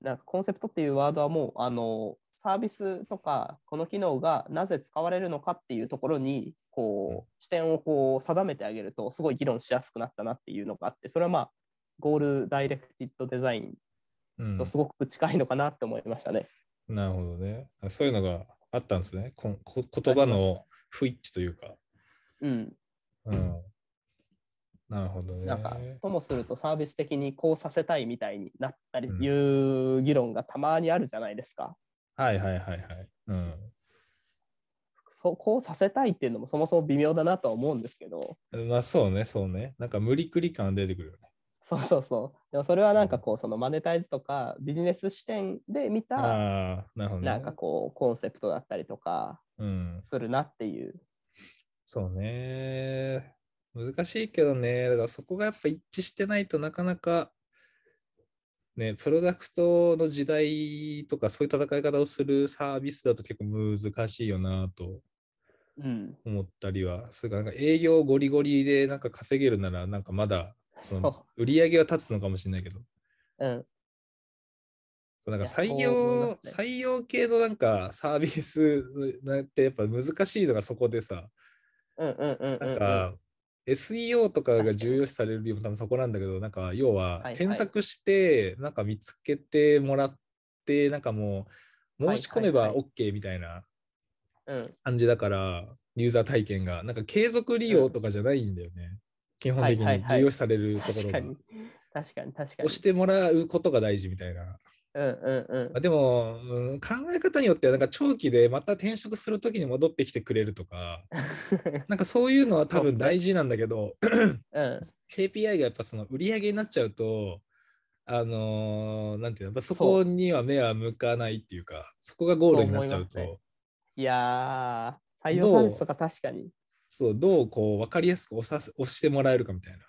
S2: なんかコンセプトっていうワードはもう、あの、サービスとか、この機能がなぜ使われるのかっていうところに、こう、視点をこう定めてあげると、すごい議論しやすくなったなっていうのがあって、それはまあ、ゴールダイレクティッドデザイン
S1: うん
S2: とすごく近いのかなって思いましたね。
S1: なるほどね。あそういうのがあったんですね。ここ言葉の不一致というか。
S2: うん。
S1: うん。なるほどね。
S2: なんか、ともするとサービス的にこうさせたいみたいになったり
S1: うん
S2: いう議論がたまにあるじゃないですか。
S1: はいはいはいはい。うん。
S2: そうこうさせたいっていうのもそもそも微妙だなとは思うんですけど、
S1: まあそうね、そうね。なんか無理くり感出てくるよね。
S2: そうそうそう。でもそれはなんかこう、そのマネタイズとかビジネス視点で見た、
S1: な
S2: んかこう、コンセプトだったりとか
S1: うん。
S2: するなっていう。
S1: そうね。難しいけどね。だからそこがやっぱ一致してないとなかなか、ね、プロダクトの時代とかそういう戦い方をするサービスだと結構難しいよなと
S2: うん。
S1: 思ったりは、それからなんか営業ゴリゴリでなんか稼げるならなんかまだその売り上げは立つのかもしれないけど、
S2: うん。
S1: なんか採用、
S2: ね
S1: 採用系のなんかサービスなんてやっぱ難しいのがそこでさ、
S2: うんうんうんうんうん。
S1: なんか、SEO とかが重要視される理由も多分そこなんだけど、なんか要は検索して、なんか見つけてもらって、なんかもう申し込めば OK みたいな
S2: うん。
S1: 感じだから、ユーザー体験が、なんか継続利用とかじゃないんだよね。基本的に重要視されるところが。
S2: 確かに確かに。
S1: 押してもらうことが大事みたいな。
S2: うんうんうん
S1: まあ。でも、うん考え方によっては、なんか長期でまた転職するときに戻ってきてくれるとか、なんかそういうのは多分大事なんだけど、
S2: うん。
S1: KPI がやっぱその売り上げになっちゃうと、あのーなんていうの、やっぱそこには目は向かないっていうか、そこがゴールになっちゃうと、
S2: いますいやー、採用サービスとか確かに。
S1: そう、どうこう分かりやすく押さす押してもらえるかみたいな。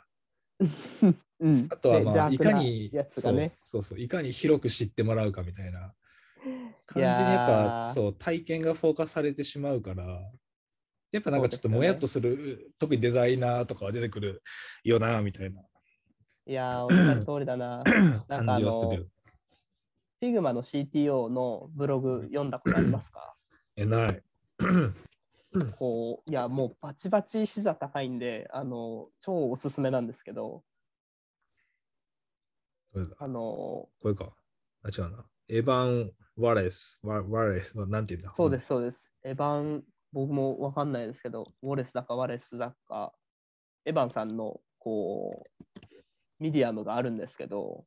S2: うん。
S1: あとはまあ、
S2: ね
S1: いかに、
S2: ね。
S1: そうそうそう、いかに広く知ってもらうかみたいな感じにやっぱそう体験がフォーカスされてしまうから、やっぱなんかちょっともやっとする、特にデザイナーとかは出てくるよな、みたいない
S2: やー、おっ通りだな。なんか
S1: 感
S2: あの、
S1: じはする。
S2: Figma の CTO のブログ読んだことありますか？
S1: え、ない。
S2: こう、いや、もうバチバチ視座高いんで、あの、超おすすめなんですけど、あの、
S1: これか。あ、違うな。エヴァン・ワレス。ワワレス。なんて言うんだ？
S2: そうです、そうです。エヴァン、僕もわかんないですけど、ウォレスだかワレスだか、エヴァンさんの、こう、ミディアムがあるんですけど、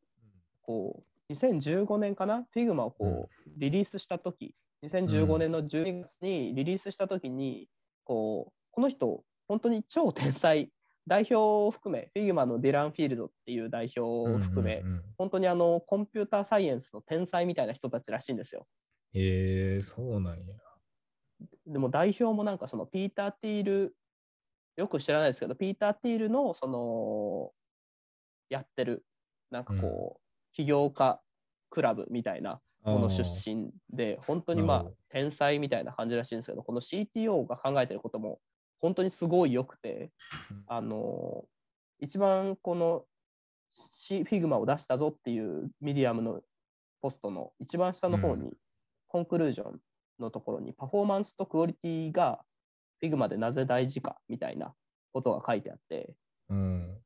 S2: こう、2015年かな ?Figma をこう、リリースしたとき、2015年の12月にリリースしたときに、こう、この人、本当に超天才、代表を含め、Figma のディラン・フィールドっていう代表を含め、
S1: うんうんうん
S2: 本当にあの、コンピューターサイエンスの天才みたいな人たちらしいんですよ。
S1: えー、そうなんや。
S2: でも代表もなんかそのピーター・ティール、よく知らないですけど、ピーター・ティールのその、やってる、なんかこう、起業家クラブみたいなもの出身で、本当にまあ天才みたいな感じらしいんですけど、この CTO が考えてることも、本当にすごい良くて、
S1: うん
S2: あの、一番この C Figma を出したぞっていうミディアムのポストの一番下の方に、コンクルージョンのところにパフォーマンスとクオリティが Figma でなぜ大事かみたいなことが書いてあって、
S1: うん。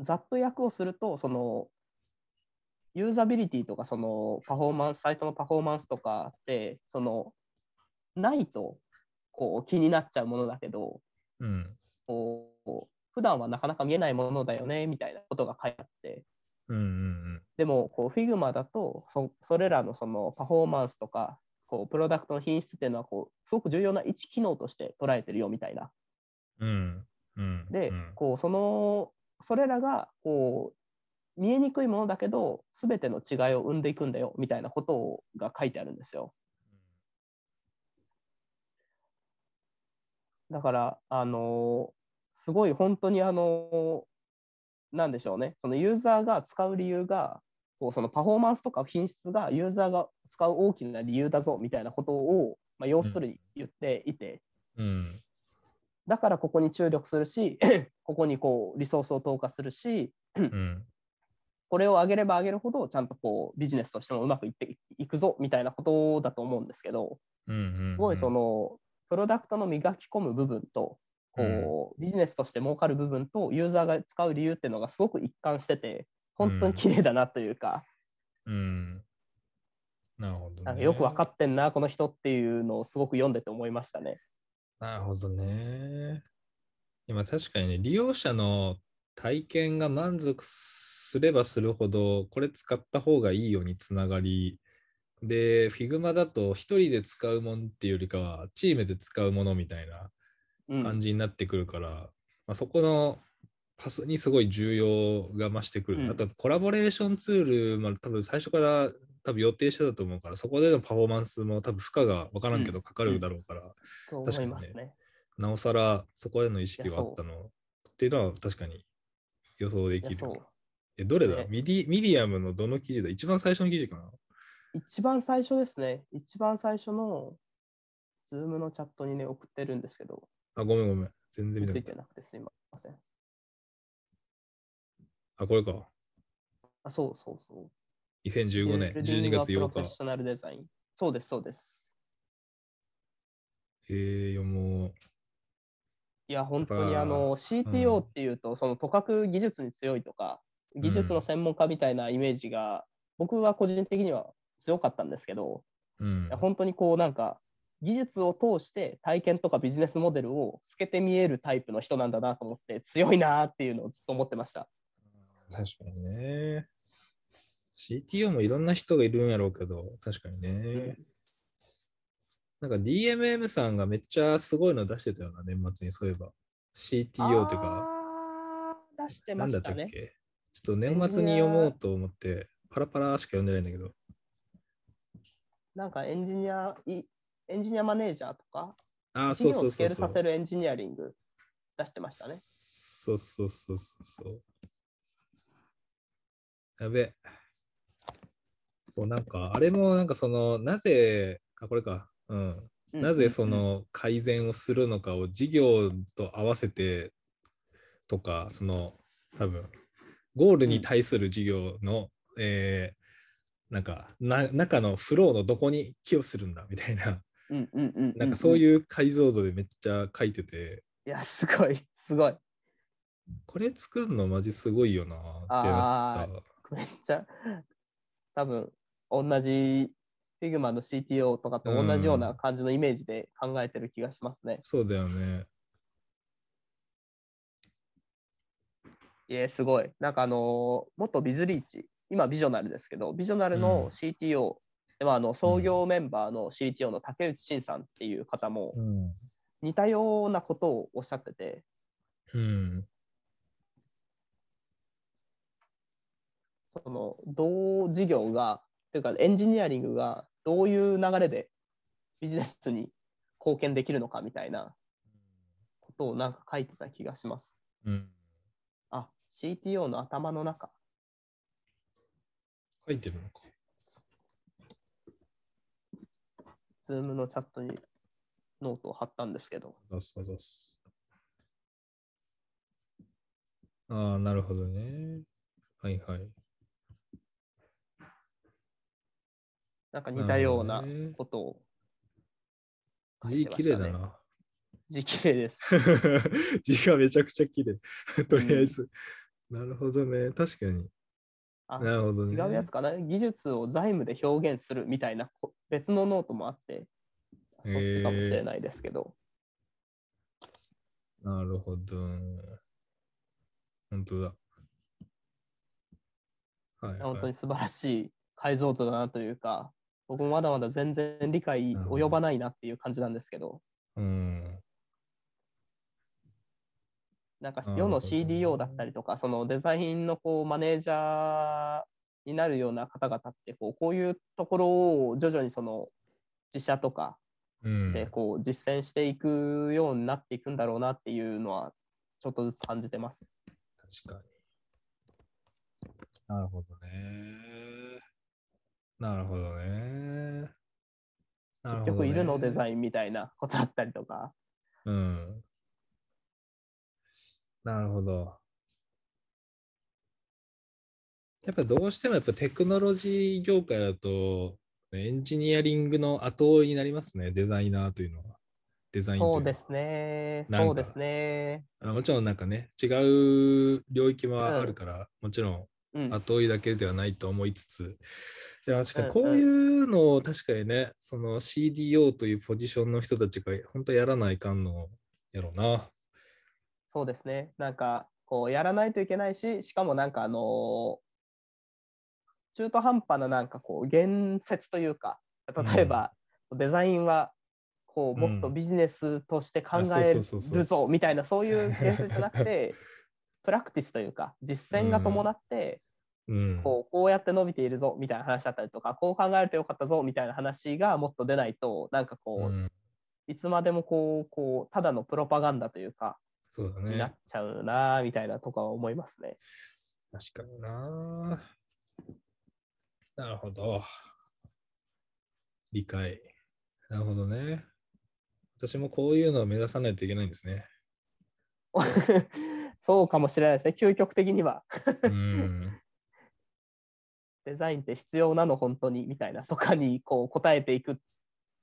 S2: ざっと訳をすると、その、ユーザビリティとか、その、パフォーマンス、サイトのパフォーマンスとかって、その、ないと、こう、気になっちゃうものだけど、
S1: うん。
S2: こう、普段はなかなか見えないものだよね、みたいなことが書いてあって、
S1: うんうん
S2: でも、こう、Figma だとそ、それらのそのパフォーマンスとか、こう、プロダクトの品質っていうのは、こう、すごく重要な一機能として捉えてるよ、みたいな。
S1: うん。うん。うん。
S2: で、
S1: うん
S2: こう、その、それらが、こう、見えにくいものだけど、すべての違いを生んでいくんだよ、みたいなことが書いてあるんですよ。だから、あのすごい本当にあのなんでしょうね、そのユーザーが使う理由が、こうそのパフォーマンスとか品質がユーザーが使う大きな理由だぞみたいなことを、まあ、要するに言っていて、
S1: うん。
S2: だからここに注力するし、ここにこうリソースを投下するし、
S1: うん。
S2: これを上げれば上げるほど、ちゃんとこうビジネスとしてもうまくいっていくぞみたいなことだと思うんですけど、
S1: うん。うん。
S2: すごいその、プロダクトの磨き込む部分と、こうビジネスとして儲かる部分と、ユーザーが使う理由っていうのがすごく一貫してて、本当に綺麗だなというか、
S1: うん。なるほど、ね。
S2: なんかよく分かってんな、この人っていうのをすごく読んでて思いましたね。
S1: なるほどね。やまあ確かにね、利用者の体験が満足すればするほど、これ使った方がいいようにつながり、で、Figma だと一人で使うもんっていうよりかは、チームで使うものみたいな
S2: うん。
S1: 感じになってくるから、まあ、そこのパスにすごい重要が増してくる。
S2: うん
S1: あとコラボレーションツール、まあ、多分最初から多分予定してたと思うから、そこでのパフォーマンスも多分負荷が分からんけどかかるだろうから、
S2: そう
S1: 確かにね。
S2: ね。
S1: なおさらそこへの意識はあったのっていうのは確かに予想できる。え、どれだ、
S2: ね。
S1: ミディミディアムのどの記事だ？一番最初の記事かな？
S2: 一番最初ですね。一番最初の、 Zoom のチャットにね、送ってるんですけど、
S1: あ、ごめんごめん。全然見
S2: つ
S1: い
S2: てなくてすいません。
S1: あ、これか。
S2: あ、そうそうそう。
S1: 2015年12月8日
S2: プロフェッ。ショナルデザイン。そうです、そうです。
S1: えー、読もう。
S2: いや、本当にあの
S1: うん
S2: CTO っていうと、そのとかく技術に強いとか、技術の専門家みたいなイメージが、僕は個人的には強かったんですけど、
S1: うん。
S2: 本当にこうなんか、技術を通して体験とかビジネスモデルを透けて見えるタイプの人なんだなと思って、強いなっていうのをずっと思ってました。
S1: 確かにね。CTO もいろんな人がいるんやろうけど、確かにね。なんか DMM さんがめっちゃすごいの出してたよな、年末にそういえば。CTO というか、
S2: 出して
S1: なんだ
S2: ましたね。
S1: ったっけ？ちょっと年末に読もうと思って、パラパラしか読んでないんだけど。
S2: なんかエンジニア、いエンジニアマネージャーとか、
S1: ああ、そう
S2: 企業をスケール
S1: そうそうそう。
S2: させるエンジニアリング出してましたね。
S1: そうそうそうそうそう。やべ。そう、なんか、あれもなんかその、なぜ、あ、これか。うん。
S2: うん
S1: なぜそ、の改善をするのかを事業と合わせてとか、その多分ゴールに対する事業の、えーなんかな中のフローのどこに寄与するんだみたいな、
S2: うんうんうんうん、
S1: なんかそう
S2: う
S1: いう解像度でめっちゃ書いてて、
S2: ん。いや、すごい、すごい。
S1: これ作るのマジすごいよなってなった。
S2: めっちゃ、多分同じ Figma の CTO とかと同じような感じのイメージで考えてる気がしますね。
S1: そうだよね。
S2: いや、すごい。なんかあのー元ビズリーチ、今ビジョナルですけど、ビジョナル
S1: うん
S2: の CTO、でまあ、あの創業メンバーの CTO の竹内慎さんっていう方も
S1: うん。
S2: 似たようなことをおっしゃってて、
S1: うん。
S2: そのどう事業が、というかエンジニアリングがどういう流れでビジネスに貢献できるのかみたいなことをなんか書いてた気がします。
S1: うん。
S2: あ、CTO の頭の中。
S1: 書いてるのか。
S2: Zoom のチャットにノートを貼ったんですけど。
S1: ああ、なるほどね。はいはい。
S2: なんか似たようなことを書い
S1: 字。綺麗だな。
S2: 字綺麗です。
S1: 字がめちゃくちゃ綺麗。とりあえず。なるほどね。確かに。
S2: あ
S1: なるほどね。
S2: 違うやつかな？技術を財務で表現するみたいなこ別のノートもあって、そっちかもしれないですけど。
S1: なるほど。本当だ。はい、はい。
S2: 本当に素晴らしい解像度だなというか、僕もまだまだ全然理解及ばないなっていう感じなんですけど、
S1: うん。
S2: なんか世の CDO だったりとか、そのデザインのこうマネージャーになるような方々ってこう、こういうところを徐々にその自社とか
S1: うん。
S2: でこう実践していくようになっていくんだろうなっていうのは、ちょっとずつ感じてます。
S1: 確かに。なるほどね。なるほどね。なるほどね
S2: 結局いるのデザインみたいなことだったりとか。
S1: うん。なるほど。やっぱどうしてもやっぱテクノロジー業界だとエンジニアリングの後追いになりますね、デザイナーというのは。デザインというのは
S2: そうですね。そうですね。
S1: あもちろんなんかね、違う領域もあるから、もちろん
S2: うん。
S1: 後追いだけではないと思いつつ、いや確かに
S2: うん
S1: こういうのを確かにね、その CDO というポジションの人たちが本当やらないかんのやろうな。
S2: そうですね。なんか、こう、やらないといけないし、しかもなんか、あの中途半端ななんかこう、言説というか、例えば、デザインは、こう、もっとビジネスとして考えるぞ、みたいな、そういう言説じゃなくて、プラクティスというか、実践が伴って、
S1: うん。
S2: こうこうやって伸びているぞみたいな話だったりとか、こう考えるとよかったぞみたいな話がもっと出ないと、なんかこう、
S1: うん。
S2: いつまでもこう、こう、ただのプロパガンダというか、
S1: そうだ
S2: になっ
S1: ね。
S2: ちゃうなみたいなとかは思いますね。
S1: 確かにな。なるほど。理解。なるほどね。私もこういうのを目指さないといけないんですね。
S2: そうかもしれないですね、究極的には。
S1: うん。
S2: デザインって必要なの、本当にみたいなとかにこう答えていく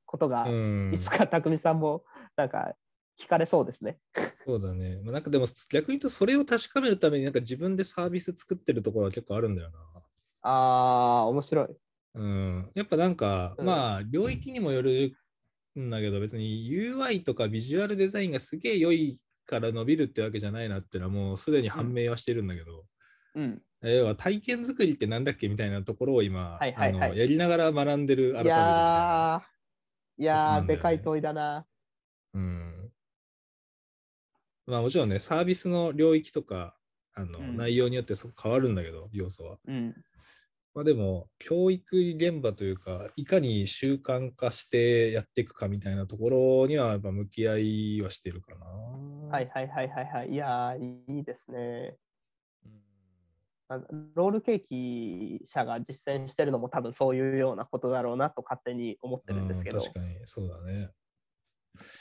S2: ことが、
S1: うん
S2: いつか匠さんもなんか聞かれそうですね。
S1: そうだね。まあなんかでも逆に言うとそれを確かめるためになんか自分でサービス作ってるところは結構あるんだよな。
S2: あー、面白い。
S1: うん。やっぱなんか、
S2: うん
S1: まあ領域にもよるんだけど別に UI とかビジュアルデザインがすげえ良いから伸びるってわけじゃないなってのはもうすでに判明はしてるんだけど、
S2: うん。
S1: 要は体験作りってなんだっけみたいなところを今、
S2: はいはいはい
S1: あのやりながら学んでる改めい
S2: いや
S1: な。
S2: ー、いやー、でかい問いだな。
S1: うん。まあもちろんね、サービスの領域とか、あの
S2: うん
S1: 内容によってそこ変わるんだけど、要素は。
S2: うん。
S1: まあでも、教育現場というか、いかに習慣化してやっていくかみたいなところには、やっぱ向き合いはしてるかな。
S2: はいはいはいはいはい。いやー、いいですね。ロールケーキ社が実践してるのも多分そういうようなことだろうなと勝手に思ってるんですけど
S1: うん、確かに、そうだね。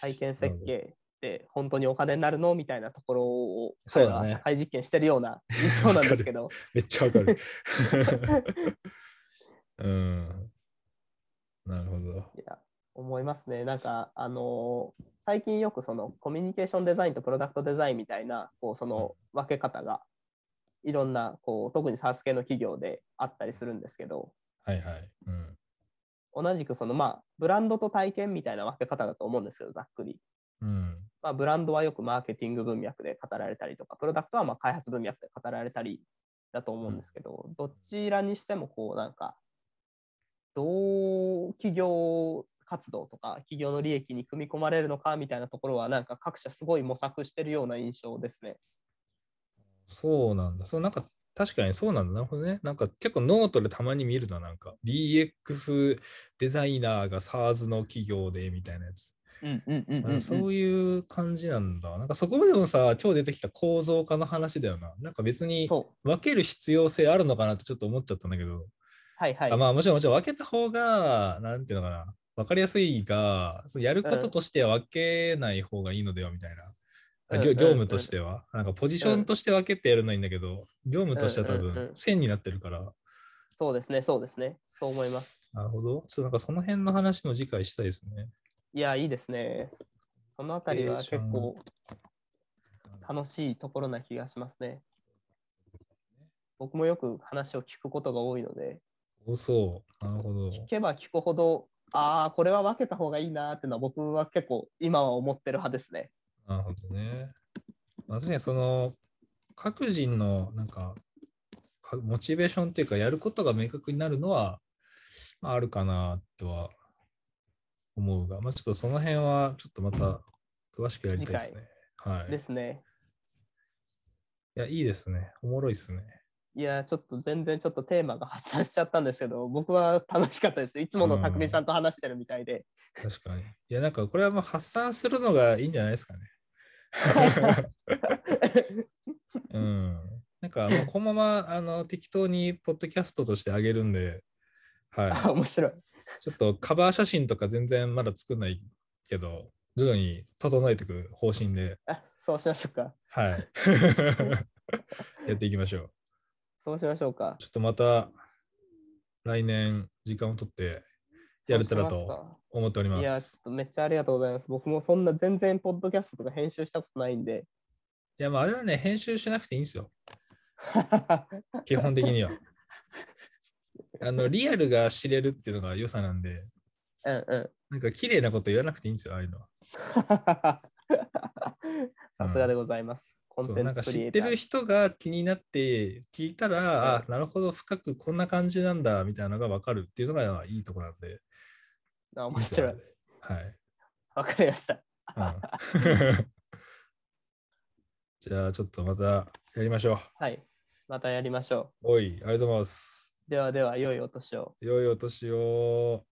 S2: 体験設計って本当にお金になるの？みたいなところを彼
S1: そうだね
S2: 社会実験してるような印象なんですけど、
S1: めっちゃわかる。うん。なるほど。
S2: いや思いますね。なんか、あのー最近よくそのコミュニケーションデザインとプロダクトデザインみたいな、こうその分け方がいろんな、こう特に SaaS 系の企業であったりするんですけど、
S1: はいはい。うん。
S2: 同じくそのまあ、ブランドと体験みたいな分け方だと思うんですけど、ざっくり。
S1: うん。
S2: まあ、ブランドはよくマーケティング文脈で語られたりとか、プロダクトはまあ開発文脈で語られたりだと思うんですけど、どちらにしてもこうなんか、どう企業活動とか企業の利益に組み込まれるのかみたいなところはなんか各社すごい模索してるような印象ですね。
S1: そうなんだ。そうなんか確かにそうなんだ。なるほどね。なんか結構ノートでたまに見るな。なんか DX デザイナーが SARS の企業でみたいなやつ。
S2: うんうんうんうん、うん。
S1: そういう感じなんだ。なんかそこまでもさ、今日出てきた構造化の話だよな。なんか別に。分ける必要性あるのかなってちょっと思っちゃったんだけど。
S2: はいはい。
S1: あまあもちろんもちろん分けた方が、なんていうのかな。分かりやすいが、そのやることとしては分けない方がいいのではみたいな。
S2: うんうん
S1: 業業務としては、なんかポジションとして分けてやるのはいいんだけど、業務としては多
S2: うんうんうん
S1: 分線になってるから、
S2: そうですね、そうですね。そう思います。
S1: なるほど。ちょっとなんかその辺の話も次回したいですね。
S2: いや、いいですね。そのあたりは結構楽しいところな気がしますね。僕もよく話を聞くことが多いので、
S1: そうそう。なるほど。
S2: 聞けば聞くほど、ああ、これは分けた方がいいなっていうのは僕は結構今は思ってる派ですね。
S1: なるほどね。まあ確かにその各人のなんかかモチベーションっていうかやることが明確になるのは、まあ、あるかなとは思うが、まあ、ちょっとその辺はちょっとまた詳しくやりたいですね。はい。い
S2: ですね。
S1: や、いいですね。おもろいですね。
S2: いや、ちょっと全然ちょっとテーマが発散しちゃったんですけど、僕は楽しかったです。いつもの匠さんと話してるみたいで。
S1: 確かに。いや、なんかこれはもう発散するのがいいんじゃないですかね。うん。なんかもうこのままあの適当にポッドキャストとしてあげるんで、はい。
S2: あ面白い。
S1: ちょっとカバー写真とか全然まだ作んないけど、徐々に整えていく方針で、
S2: あそうしましょうか。
S1: はい。やっていきましょう。
S2: そうしましょうか。
S1: ちょっとまた来年時間を取ってやれたらと
S2: か
S1: 思っておりま
S2: いや、ち
S1: す。
S2: ょっとめっちゃありがとうございます。僕もそんな全然ポッドキャストとか編集したことないんで。
S1: いや、まああれはね、編集しなくていいんですよ。基本的には。あの、リアルが知れるっていうのが良さなんで、
S2: うんうん。
S1: なんか綺麗なこと言わなくていいんですよ、ああいうのは。
S2: さすがでございます。コンテン
S1: そうなんか。知ってる人が気になって聞いたら、
S2: はい
S1: あなるほど深くこんな感じなんだみたいなのが分かるっていうのがいいところなんで
S2: あ
S1: いい
S2: 面白い
S1: ですよね。はい、
S2: わかりました。
S1: うん じゃあちょっとまたやりましょ
S2: はい。またやりましょ
S1: う。おい、ありがとうございます。
S2: ではでは、良いお年を。
S1: 良いお年を。